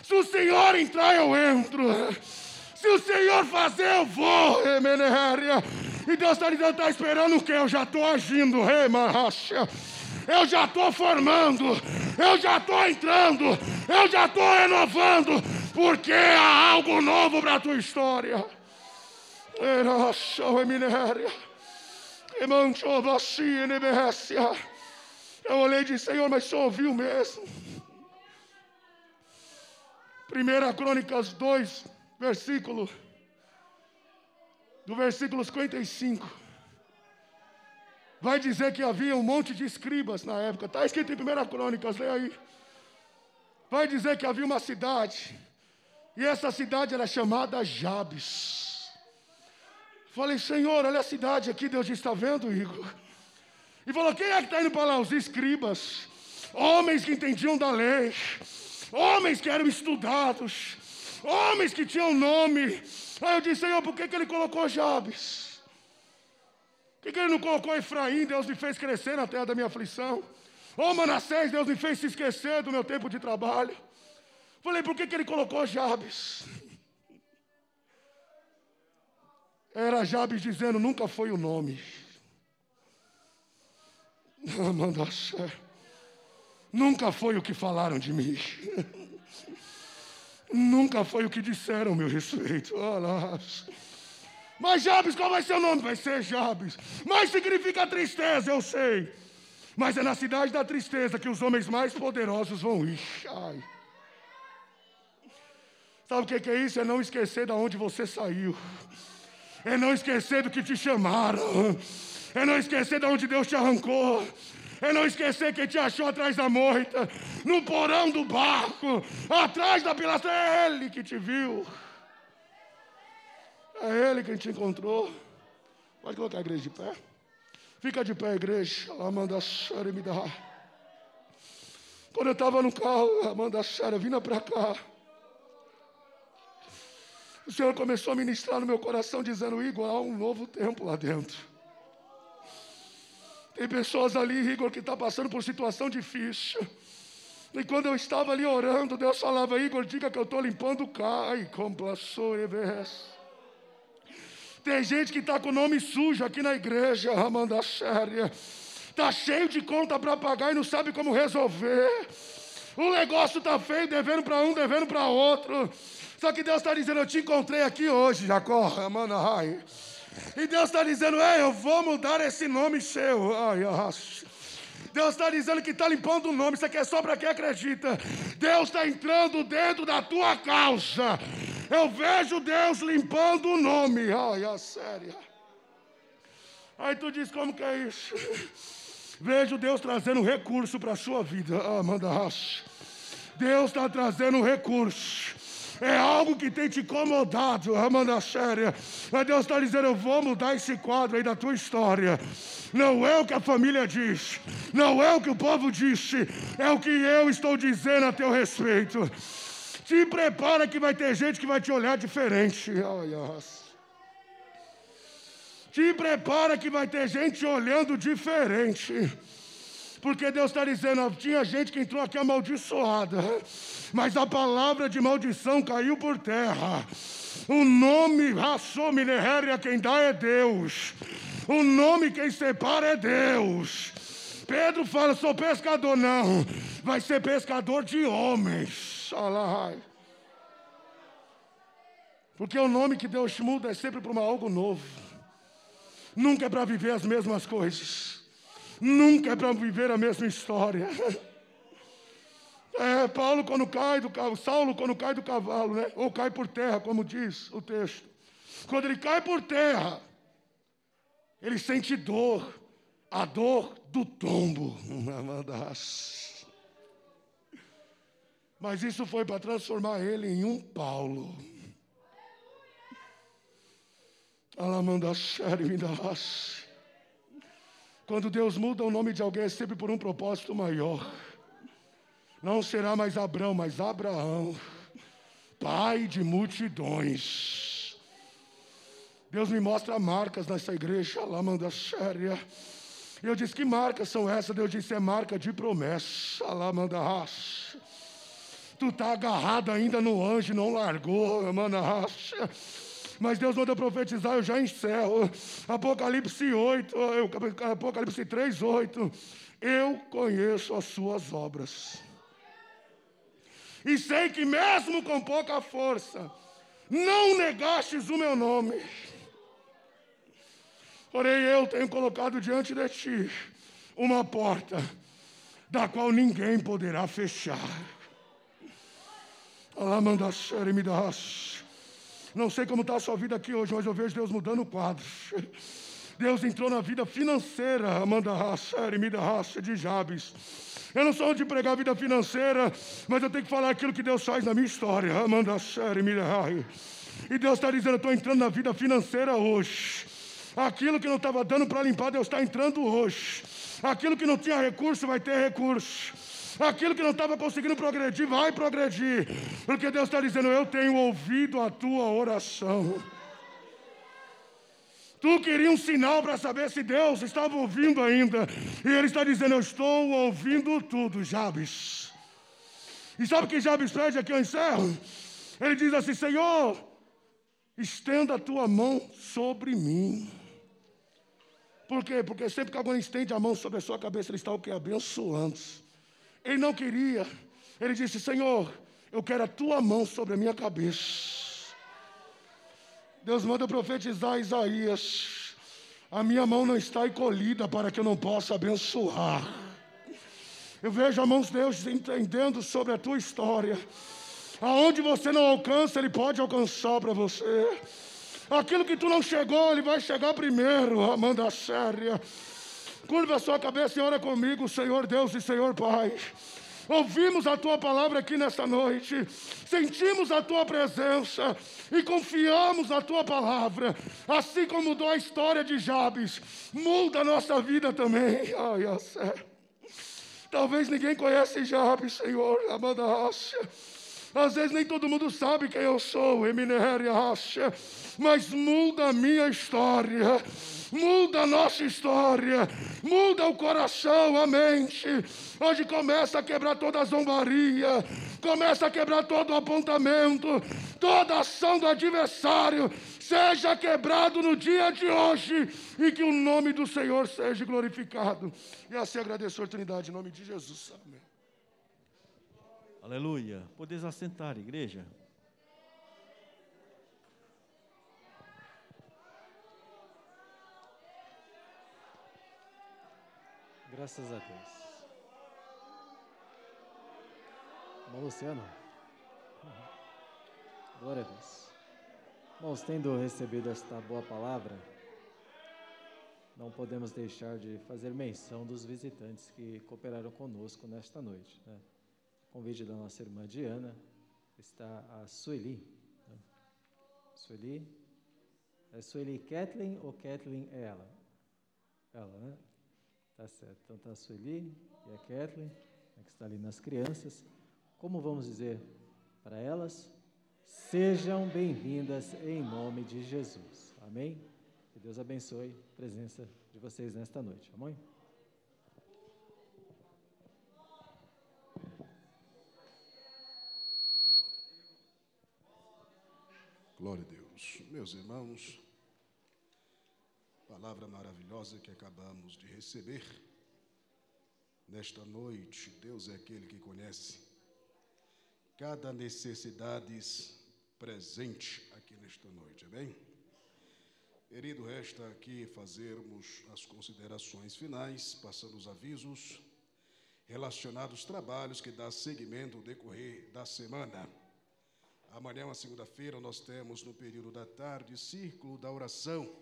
Speaker 11: Se o Senhor entrar, eu entro. Se o Senhor fazer, eu vou. E Deus está dizendo, está esperando o quê? Eu já estou agindo. Eu já estou formando. Eu já estou entrando. Eu já estou renovando. Porque há algo novo para a tua história. Eu olhei e disse, Senhor, mas só ouviu mesmo. 1 Crônicas 2, versículo. Do versículo 55. Vai dizer que havia um monte de escribas na época. Está escrito em 1 Crônicas, lê aí. Vai dizer que havia uma cidade. E essa cidade era chamada Jabes. Falei, Senhor, olha a cidade aqui, Deus está vendo, Igor. E falou: quem é que está indo para lá? Os escribas, homens que entendiam da lei, homens que eram estudados, homens que tinham nome. Aí eu disse: Senhor, por que, que ele colocou Jabes? Por que, que ele não colocou Efraim? Deus me fez crescer na terra da minha aflição. Ou Manassés, Deus me fez se esquecer do meu tempo de trabalho. Falei, por que, que ele colocou Jabes? Era Jabes dizendo, nunca foi o nome. Nunca foi o que falaram de mim. Nunca foi o que disseram meu respeito. Mas Jabes, qual vai ser o nome? Vai ser Jabes. Mas significa tristeza, eu sei. Mas é na cidade da tristeza que os homens mais poderosos vão ir. Ai. Sabe o que é isso? É não esquecer de onde você saiu. É não esquecer do que te chamaram. É não esquecer de onde Deus te arrancou. É não esquecer quem te achou atrás da moita, no porão do barco, atrás da pilastra. É Ele que te viu. É Ele quem te encontrou. Pode colocar a igreja de pé. Fica de pé, igreja. Amanda Sara me dá. Quando eu estava no carro, Amanda Sara, vinda para cá. O Senhor começou a ministrar no meu coração, dizendo: Igor, há um novo tempo lá dentro. Tem pessoas ali, Igor, que estão tá passando por situação difícil. E quando eu estava ali orando, Deus falava, Igor, diga que eu estou limpando o cai, complaçou Tem gente que está com o nome sujo aqui na igreja, Ramanda Séria. Está cheio de conta para pagar e não sabe como resolver. O negócio está feio, devendo para um, devendo para outro. Só que Deus está dizendo, eu te encontrei aqui hoje, Jacó, Ramanda Rai. E Deus está dizendo: Ei, eu vou mudar esse nome seu. Ai. Deus está dizendo que está limpando o nome. Isso aqui é só para quem acredita. Deus está entrando dentro da tua causa. Eu vejo Deus limpando o nome. Ai, a sério. Aí tu diz: Como que é isso? Vejo Deus trazendo recurso para a sua vida. Ah, manda. Deus está trazendo recurso. É algo que tem te incomodado, Amanda Séria. Mas Deus está dizendo: eu vou mudar esse quadro aí da tua história. Não é o que a família diz, não é o que o povo disse, é o que eu estou dizendo a teu respeito. Te prepara que vai ter gente que vai te olhar diferente. Ai. Te prepara que vai ter gente olhando diferente. Porque Deus está dizendo, tinha gente que entrou aqui amaldiçoada, mas a palavra de maldição caiu por terra. O nome Rassominehéria quem dá é Deus. O nome quem separa é Deus. Pedro fala, sou pescador, não. Vai ser pescador de homens. Porque o nome que Deus muda é sempre para algo novo. Nunca é para viver as mesmas coisas. Nunca é para viver a mesma história. É, Paulo quando cai do cavalo, Saulo quando cai do cavalo, né? Ou cai por terra, como diz o texto. Quando ele cai por terra, ele sente dor, a dor do tombo. Mas isso foi para transformar ele em um Paulo. Alamandaxerimindas. Quando Deus muda o nome de alguém é sempre por um propósito maior. Não será mais Abraão, mas Abraão, pai de multidões. Deus me mostra marcas nessa igreja, lá manda séria. Eu disse: Que marcas são essas? Deus disse: É marca de promessa, lá manda raça. Tu está agarrado ainda no anjo, não largou, manda raça. Mas Deus manda profetizar, eu já encerro. Apocalipse 8, eu- Apocalipse 3, 8. Eu conheço as suas obras. E sei que mesmo com pouca força, não negastes o meu nome. Porém, eu tenho colocado diante de ti uma porta, da qual ninguém poderá fechar. Alamandaxere me das. Não sei como está a sua vida aqui hoje, mas eu vejo Deus mudando o quadro. Deus entrou na vida financeira, Amanda Rassere, me raça de Jabes. Eu não sou onde pregar a vida financeira, mas eu tenho que falar aquilo que Deus faz na minha história. Amanda Série, me E Deus está dizendo: eu estou entrando na vida financeira hoje. Aquilo que não estava dando para limpar, Deus está entrando hoje. Aquilo que não tinha recurso, vai ter recurso. Aquilo que não estava conseguindo progredir, vai progredir. Porque Deus está dizendo: Eu tenho ouvido a tua oração. Tu queria um sinal para saber se Deus estava ouvindo ainda. E Ele está dizendo: Eu estou ouvindo tudo, Jabes. E sabe o que Jabes pede aqui eu encerro? Ele diz assim: Senhor, estenda a tua mão sobre mim. Por quê? Porque sempre que alguém estende a mão sobre a sua cabeça, ele está o que? Abençoando. Ele não queria. Ele disse: Senhor, eu quero a tua mão sobre a minha cabeça. Deus manda profetizar Isaías. A minha mão não está encolhida para que eu não possa abençoar. Eu vejo a mão de Deus entendendo sobre a tua história. Aonde você não alcança, Ele pode alcançar para você. Aquilo que tu não chegou, Ele vai chegar primeiro, Amanda Séria. Curva sua cabeça e ora comigo, Senhor Deus e Senhor Pai. Ouvimos a tua palavra aqui nesta noite, sentimos a tua presença e confiamos na tua palavra. Assim como mudou a história de Jabes, muda a nossa vida também. Ai. Talvez ninguém conhece Jabes, Senhor, Amanda Rocha. Às vezes nem todo mundo sabe quem eu sou, Eminéria. Mas muda a minha história, muda a nossa história, muda o coração, a mente. Hoje começa a quebrar toda a zombaria, começa a quebrar todo o apontamento, toda ação do adversário. Seja quebrado no dia de hoje e que o nome do Senhor seja glorificado. E assim agradeço a oportunidade, em nome de Jesus. Amém.
Speaker 1: Aleluia. Podeis assentar, igreja.
Speaker 2: Graças a Deus. Irmão Luciano. Glória a Deus. Irmãos, tendo recebido esta boa palavra, não podemos deixar de fazer menção dos visitantes que cooperaram conosco nesta noite. Né? Convite da nossa irmã Diana, está a Sueli. Né? Sueli? É Sueli Kathleen ou Kathleen é ela? Ela, né? Tá certo. Então tá a Sueli e a Kathleen, né, que está ali nas crianças. Como vamos dizer para elas? Sejam bem-vindas em nome de Jesus. Amém? Que Deus abençoe a presença de vocês nesta noite. Amém?
Speaker 3: Glória a Deus. Meus irmãos, palavra maravilhosa que acabamos de receber. Nesta noite, Deus é aquele que conhece cada necessidade presente aqui nesta noite, amém? Querido, resta aqui fazermos as considerações finais, passando os avisos relacionados aos trabalhos que dá seguimento ao decorrer da semana. Amanhã, uma segunda-feira, nós temos no período da tarde círculo da oração.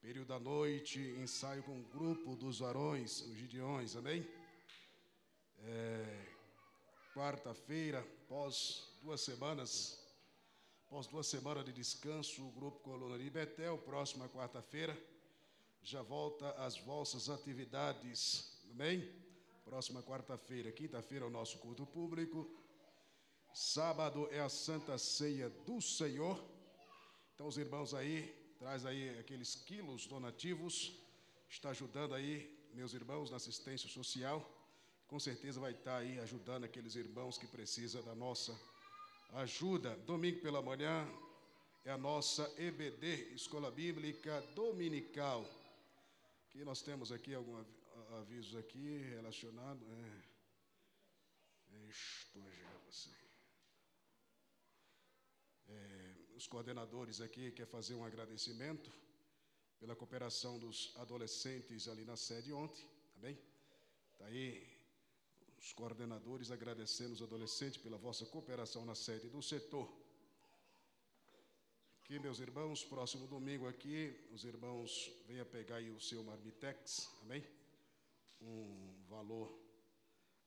Speaker 3: Período da noite, ensaio com o grupo dos varões, os gideões, amém? É, Quarta-feira, após duas semanas, após duas semanas de descanso, o grupo Coluna de Betel, próxima quarta-feira, já volta às vossas atividades, amém? Próxima quarta-feira, quinta-feira é o nosso culto público, sábado é a Santa Ceia do Senhor. Então os irmãos aí, traz aí aqueles quilos donativos, está ajudando aí meus irmãos na assistência social. Com certeza vai estar aí ajudando aqueles irmãos que precisam da nossa ajuda. Domingo pela manhã é a nossa EBD, Escola Bíblica Dominical. Que nós temos aqui alguns avisos aqui relacionados. É, isto já você. É, os coordenadores aqui quer fazer um agradecimento pela cooperação dos adolescentes ali na sede ontem, tá bem? Tá aí os coordenadores agradecendo os adolescentes pela vossa cooperação na sede do setor. Aqui, meus irmãos, próximo domingo aqui, os irmãos venham pegar aí o seu marmitex, amém? Um valor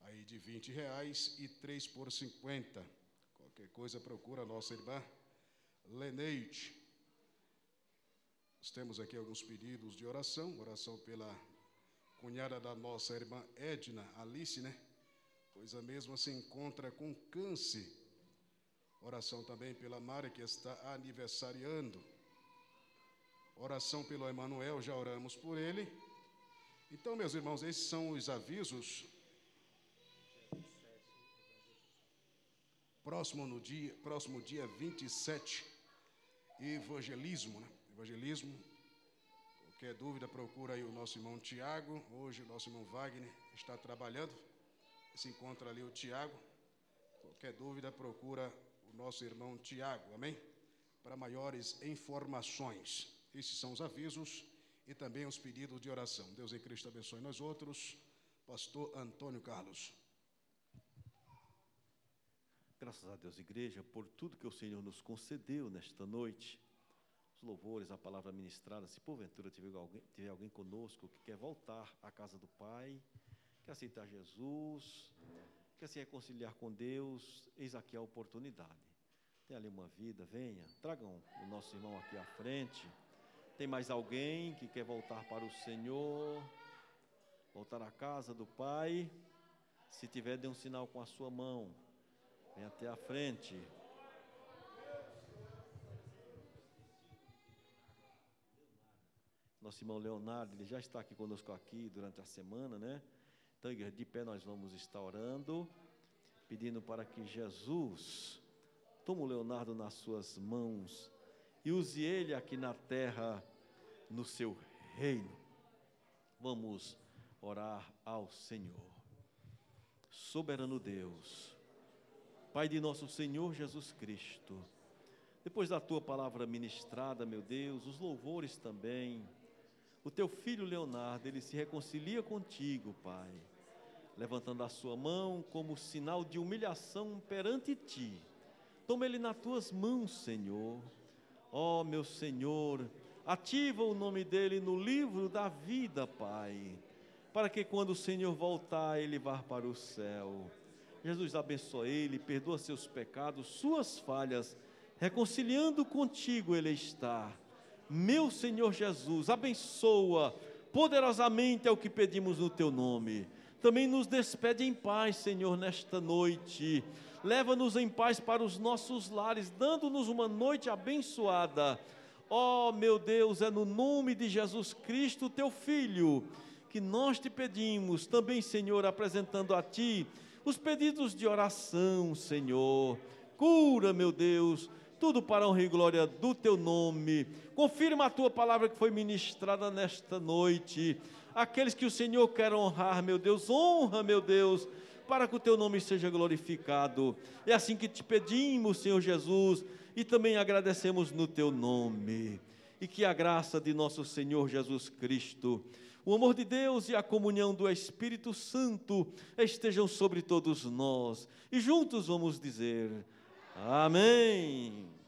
Speaker 3: aí de 20 reais e 3 por 50. Qualquer coisa procura a nossa irmã Leneide. Nós temos aqui alguns pedidos de oração, oração pela cunhada da nossa irmã Edna, Alice, né? Pois a mesma se encontra com câncer. Oração também pela Mari, que está aniversariando. Oração pelo Emanuel, já oramos por ele. Então, meus irmãos, esses são os avisos. Próximo no dia, próximo dia 27, evangelismo, né? Evangelismo. Qualquer dúvida, procura aí o nosso irmão Tiago. Hoje o nosso irmão Wagner está trabalhando. Se encontra ali o Tiago. Qualquer dúvida, procura o nosso irmão Tiago, amém? Para maiores informações. Esses são os avisos e também os pedidos de oração. Deus em Cristo abençoe nós outros. Pastor Antônio Carlos.
Speaker 1: Graças a Deus, igreja, por tudo que o Senhor nos concedeu nesta noite. Os louvores, a palavra ministrada. Se porventura tiver alguém, tiver alguém conosco que quer voltar à casa do Pai, quer aceitar Jesus, quer se reconciliar com Deus, eis aqui a oportunidade. Tem ali uma vida, venha, tragam o nosso irmão aqui à frente. Tem mais alguém que quer voltar para o Senhor, voltar à casa do Pai? Se tiver, dê um sinal com a sua mão. Vem até a frente. Nosso irmão Leonardo, ele já está aqui conosco aqui durante a semana, né? Então, igreja, de pé nós vamos estar orando, pedindo para que Jesus tome o Leonardo nas suas mãos e use ele aqui na terra, no seu reino. Vamos orar ao Senhor. Soberano Deus, Pai de nosso Senhor Jesus Cristo, depois da tua palavra ministrada, meu Deus, os louvores também, o teu filho Leonardo, ele se reconcilia contigo, Pai, levantando a sua mão como sinal de humilhação perante ti. Toma ele nas tuas mãos, Senhor. Ó, oh, meu Senhor, Ativa o nome dele no livro da vida, Pai, para que quando o Senhor voltar, ele vá para o céu. Jesus abençoa ele, perdoa seus pecados, suas falhas, reconciliando contigo ele está. Meu Senhor Jesus, abençoa poderosamente é o que pedimos no teu nome. Também nos despede em paz, Senhor, nesta noite. Leva-nos em paz para os nossos lares, dando-nos uma noite abençoada. Ó oh, meu Deus, é no nome de Jesus Cristo, teu Filho, que nós te pedimos, também, Senhor, apresentando a ti os pedidos de oração, Senhor. Cura, meu Deus, tudo para honra e glória do teu nome. Confirma a tua palavra que foi ministrada nesta noite. Aqueles que o Senhor quer honrar, meu Deus, honra, meu Deus, para que o teu nome seja glorificado. É assim que te pedimos, Senhor Jesus, e também agradecemos no teu nome. E que a graça de nosso Senhor Jesus Cristo, o amor de Deus e a comunhão do Espírito Santo estejam sobre todos nós. E juntos vamos dizer: Amém.